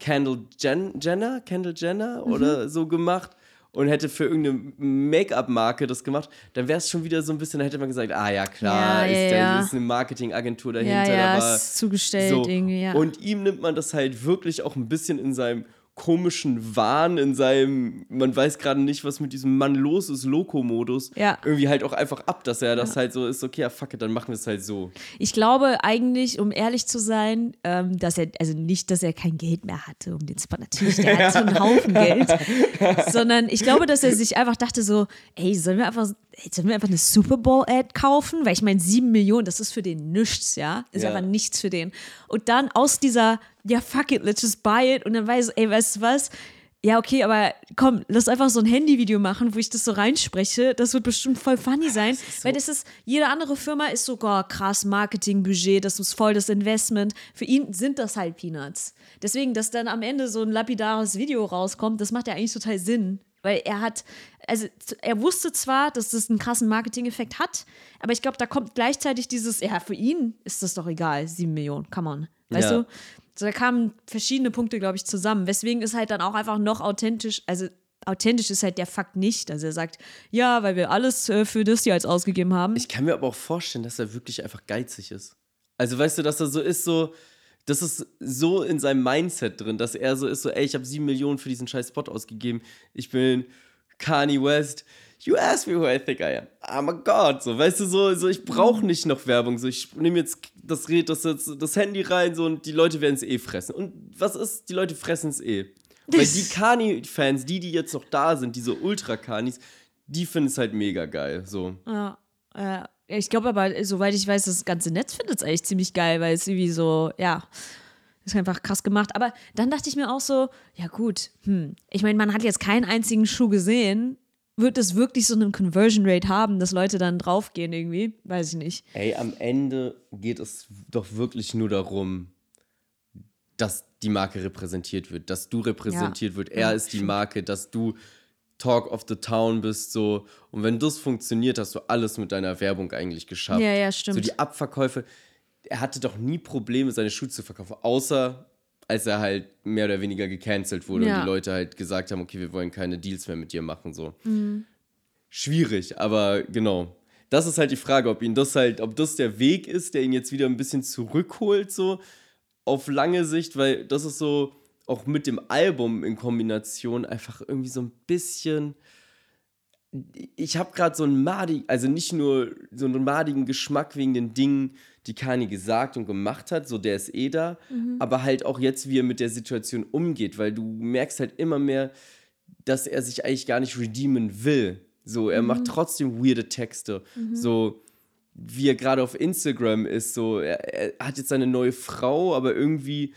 Kendall Jen Jenner, Kendall Jenner Mhm. oder so gemacht und hätte für irgendeine Make-up-Marke das gemacht, dann wäre es schon wieder so ein bisschen, dann hätte man gesagt, ah ja, klar, Ja, ja, ist, der, ja. ist eine Marketingagentur dahinter. Ja, ja, aber ist zugestellt so. irgendwie, ja. Und ihm nimmt man das halt wirklich auch ein bisschen in seinem komischen Wahn, in seinem, man weiß gerade nicht, was mit diesem Mann los ist, Loco-Modus, Ja. irgendwie halt auch einfach ab, dass er das halt so ist, okay, ja, fuck it, dann machen wir es halt so. Ich glaube eigentlich, um ehrlich zu sein, ähm, dass er, also nicht, dass er kein Geld mehr hatte, um den Spot. Natürlich, der hat so einen Haufen Geld. Sondern ich glaube, dass er sich einfach dachte so, ey, sollen wir einfach, ey, sollen wir einfach eine Super Bowl-Ad kaufen? Weil ich meine, sieben Millionen, das ist für den nichts, ja? Ist Ja. einfach nichts für den. Und dann aus dieser, ja, fuck it, let's just buy it. Und dann weiß, ey, weißt du was? Ja, okay, aber komm, lass einfach so ein Handyvideo machen, wo ich das so reinspreche. Das wird bestimmt voll funny sein. Weil das ist, jede andere Firma ist so, oh, krass, Marketingbudget, das ist voll das Investment. Für ihn sind das halt Peanuts. Deswegen, dass dann am Ende so ein lapidares Video rauskommt, das macht ja eigentlich total Sinn. Weil er hat, also er wusste zwar, dass das einen krassen Marketing-Effekt hat, aber ich glaube, da kommt gleichzeitig dieses, ja, für ihn ist das doch egal, sieben Millionen, come on. Weißt Ja. du? So, da kamen verschiedene Punkte, glaube ich, zusammen. Weswegen ist halt dann auch einfach noch authentisch, also authentisch ist halt der Fakt nicht. Also er sagt, ja, weil wir alles äh, für das jetzt ausgegeben haben. Ich kann mir aber auch vorstellen, dass er wirklich einfach geizig ist. Also weißt du, dass er so ist, so, das ist so in seinem Mindset drin, dass er so ist, so, ey, ich habe sieben Millionen für diesen scheiß Spot ausgegeben. Ich bin Kanye West. You ask me who I think I am. I'm a God. So, weißt du, so, so ich brauche nicht noch Werbung. So, ich nehme jetzt das, das, das, das Handy rein so, und die Leute werden es eh fressen. Und was ist? Die Leute fressen es eh. Weil die Kanye-Fans, die, die jetzt noch da sind, diese Ultra-Kanis, die finden es halt mega geil. So. Ja, äh, ich glaube aber, soweit ich weiß, das ganze Netz findet es eigentlich ziemlich geil, weil es irgendwie so, ja, ist einfach krass gemacht. Aber dann dachte ich mir auch so, ja gut, hm, ich meine, man hat jetzt keinen einzigen Schuh gesehen. Wird es wirklich so eine Conversion Rate haben, dass Leute dann draufgehen irgendwie? Weiß ich nicht. Ey, am Ende geht es doch wirklich nur darum, dass die Marke repräsentiert wird, dass du repräsentiert Ja. wird. Er ist die. Marke, dass du Talk of the Town bist, so. Und wenn das funktioniert, hast du alles mit deiner Werbung eigentlich geschafft. Ja, ja, stimmt. So die Abverkäufe. Er hatte doch nie Probleme, seine Schuhe zu verkaufen, außer als er halt mehr oder weniger gecancelt wurde Ja. und die Leute halt gesagt haben, okay, wir wollen keine Deals mehr mit dir machen, so Mhm. schwierig, aber genau. Das ist halt die Frage, ob ihn das halt, ob das der Weg ist, der ihn jetzt wieder ein bisschen zurückholt, so auf lange Sicht, weil das ist so auch mit dem Album in Kombination einfach irgendwie so ein bisschen. Ich habe gerade so einen madig, also nicht nur so einen madigen Geschmack wegen den Dingen, die Kanye gesagt und gemacht hat, so der ist eh da, aber halt auch jetzt, wie er mit der Situation umgeht, weil du merkst halt immer mehr, dass er sich eigentlich gar nicht redeemen will. So, er macht trotzdem weirde Texte. So, wie er gerade auf Instagram ist, so, er, er hat jetzt seine neue Frau, aber irgendwie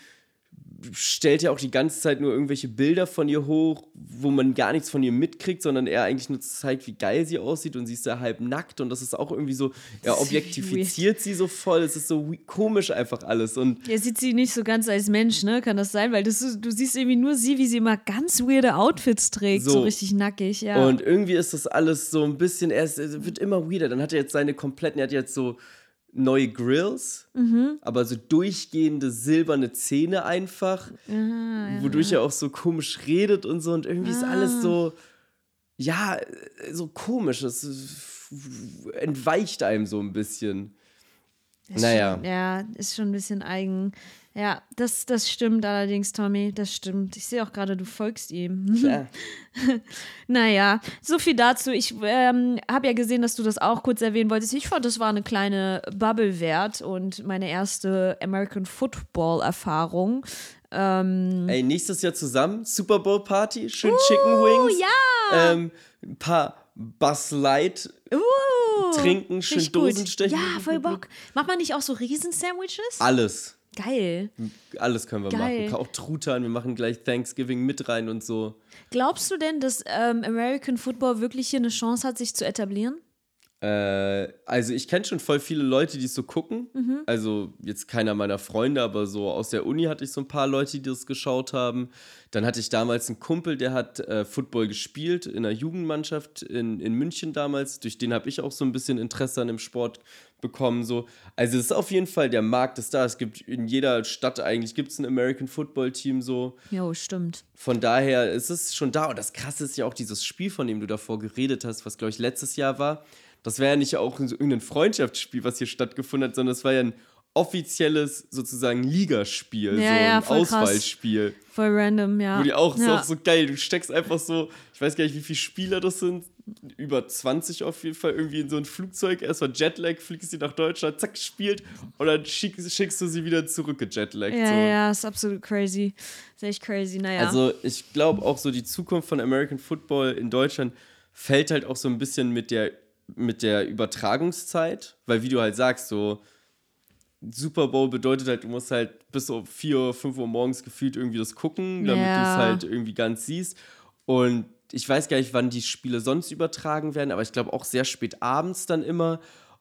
stellt er auch die ganze Zeit nur irgendwelche Bilder von ihr hoch, wo man gar nichts von ihr mitkriegt, sondern er eigentlich nur zeigt, wie geil sie aussieht und sie ist da halb nackt und das ist auch irgendwie so, er objektifiziert sie so voll, es ist so komisch einfach alles und Er sieht sie nicht so ganz als Mensch, ne? Kann das sein? Weil das, du siehst irgendwie nur sie, wie sie immer ganz weirde Outfits trägt, so, So. richtig nackig, ja. Und irgendwie ist das alles so ein bisschen, er, ist, er wird immer weirder. Dann hat er jetzt seine kompletten, er hat jetzt so neue Grills, Mhm. aber so durchgehende silberne Zähne einfach, Ah, wodurch er auch so komisch redet und so. Und irgendwie ist alles so, ja, äh, so komisch. Es entweicht einem so ein bisschen. Ist naja. Schon, ja, ist schon ein bisschen eigen. Ja, das, das stimmt allerdings, Tommy. Das stimmt. Ich sehe auch gerade, du folgst ihm. Ja. Naja, so viel dazu. Ich ähm, habe ja gesehen, dass du das auch kurz erwähnen wolltest. Ich fand, das war eine kleine Bubble wert und meine erste American Football Erfahrung. Ähm, Ey, nächstes Jahr zusammen, Super Bowl Party, schön Chicken Wings. Uh, ja! Ähm, ein paar Buzz Light uh, trinken, schön richtig gut. Dosenstechen. Ja, voll Bock. Macht man nicht auch so Riesen-Sandwiches? Alles. Geil. Alles können wir Geil. machen. Auch Truthahn, wir machen gleich Thanksgiving mit rein und so. Glaubst du denn, dass ähm, American Football wirklich hier eine Chance hat, sich zu etablieren? Äh, also ich kenne schon voll viele Leute, die es so gucken. Mhm. Also jetzt keiner meiner Freunde, aber so aus der Uni hatte ich so ein paar Leute, die das geschaut haben. Dann hatte ich damals einen Kumpel, der hat äh, Football gespielt in einer Jugendmannschaft in, in München damals. Durch den habe ich auch so ein bisschen Interesse an dem Sport bekommen. So. Also es ist auf jeden Fall, der Markt ist da. Es gibt in jeder Stadt eigentlich gibt's ein American Football Team so. Jo, stimmt. Von daher ist es schon da. Und das Krasse ist ja auch dieses Spiel, von dem du davor geredet hast, was, glaube ich, letztes Jahr war. Das wäre ja nicht auch so irgendein Freundschaftsspiel, was hier stattgefunden hat, sondern es war ja ein offizielles sozusagen Ligaspiel, Ja, so ja, ein voll krass. Auswahlspiel. Voll random, ja. Wo die auch, ist ja. auch so geil, du steckst einfach so, ich weiß gar nicht, wie viele Spieler das sind, über 20 auf jeden Fall, irgendwie in so ein Flugzeug, erstmal Jetlag, fliegst sie nach Deutschland, zack, spielt und dann schickst, schickst du sie wieder zurück gejetlaggt. Ja, so. ja, ist absolut crazy. Ist echt crazy, naja. Also ich glaube auch so die Zukunft von American Football in Deutschland fällt halt auch so ein bisschen mit der, mit der Übertragungszeit, weil wie du halt sagst, so Super Bowl bedeutet halt, du musst halt bis um 4 Uhr, 5 Uhr morgens gefühlt irgendwie das gucken, damit Ja. du es halt irgendwie ganz siehst. Und ich weiß gar nicht, wann die Spiele sonst übertragen werden, aber ich glaube auch sehr spät abends dann immer.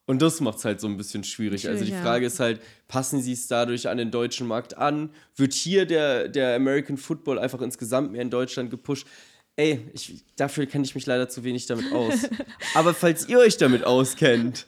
Und das macht es halt so ein bisschen schwierig. also die Schwierig, ja. Frage ist halt, passen sie es dadurch an den deutschen Markt an? Wird hier der, der American Football einfach insgesamt mehr in Deutschland gepusht? Ey, ich, dafür kenne ich mich leider zu wenig damit aus. Aber falls ihr euch damit auskennt,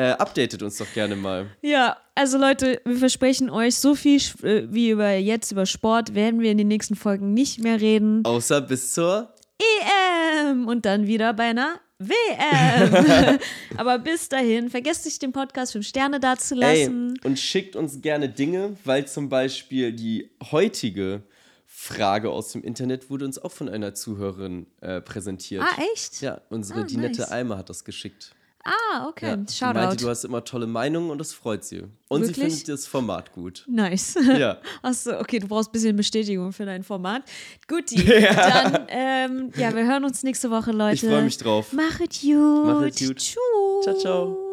äh, updatet uns doch gerne mal. Ja, also Leute, wir versprechen euch, so viel äh, wie über jetzt über Sport werden wir in den nächsten Folgen nicht mehr reden. Außer bis zur EM und dann wieder bei einer WM. Aber bis dahin, vergesst nicht, den Podcast 5 Sterne Ey, dazulassen. und schickt uns gerne Dinge, weil zum Beispiel die heutige Frage aus dem Internet wurde uns auch von einer Zuhörerin äh, präsentiert. Ah, echt? Ja, unsere Ah, Dinette nice. Eimer hat das geschickt. Ah, okay. Ja, sie Shoutout. meinte, du hast immer tolle Meinungen und das freut sie. Und sie Wirklich? findet das Format gut. Nice. Ja. Achso, okay, du brauchst ein bisschen Bestätigung für dein Format. Guti, dann, ähm, ja, wir hören uns nächste Woche, Leute. Ich freu mich drauf. Machet gut. Machet gut. Tschüss. Ciao, ciao.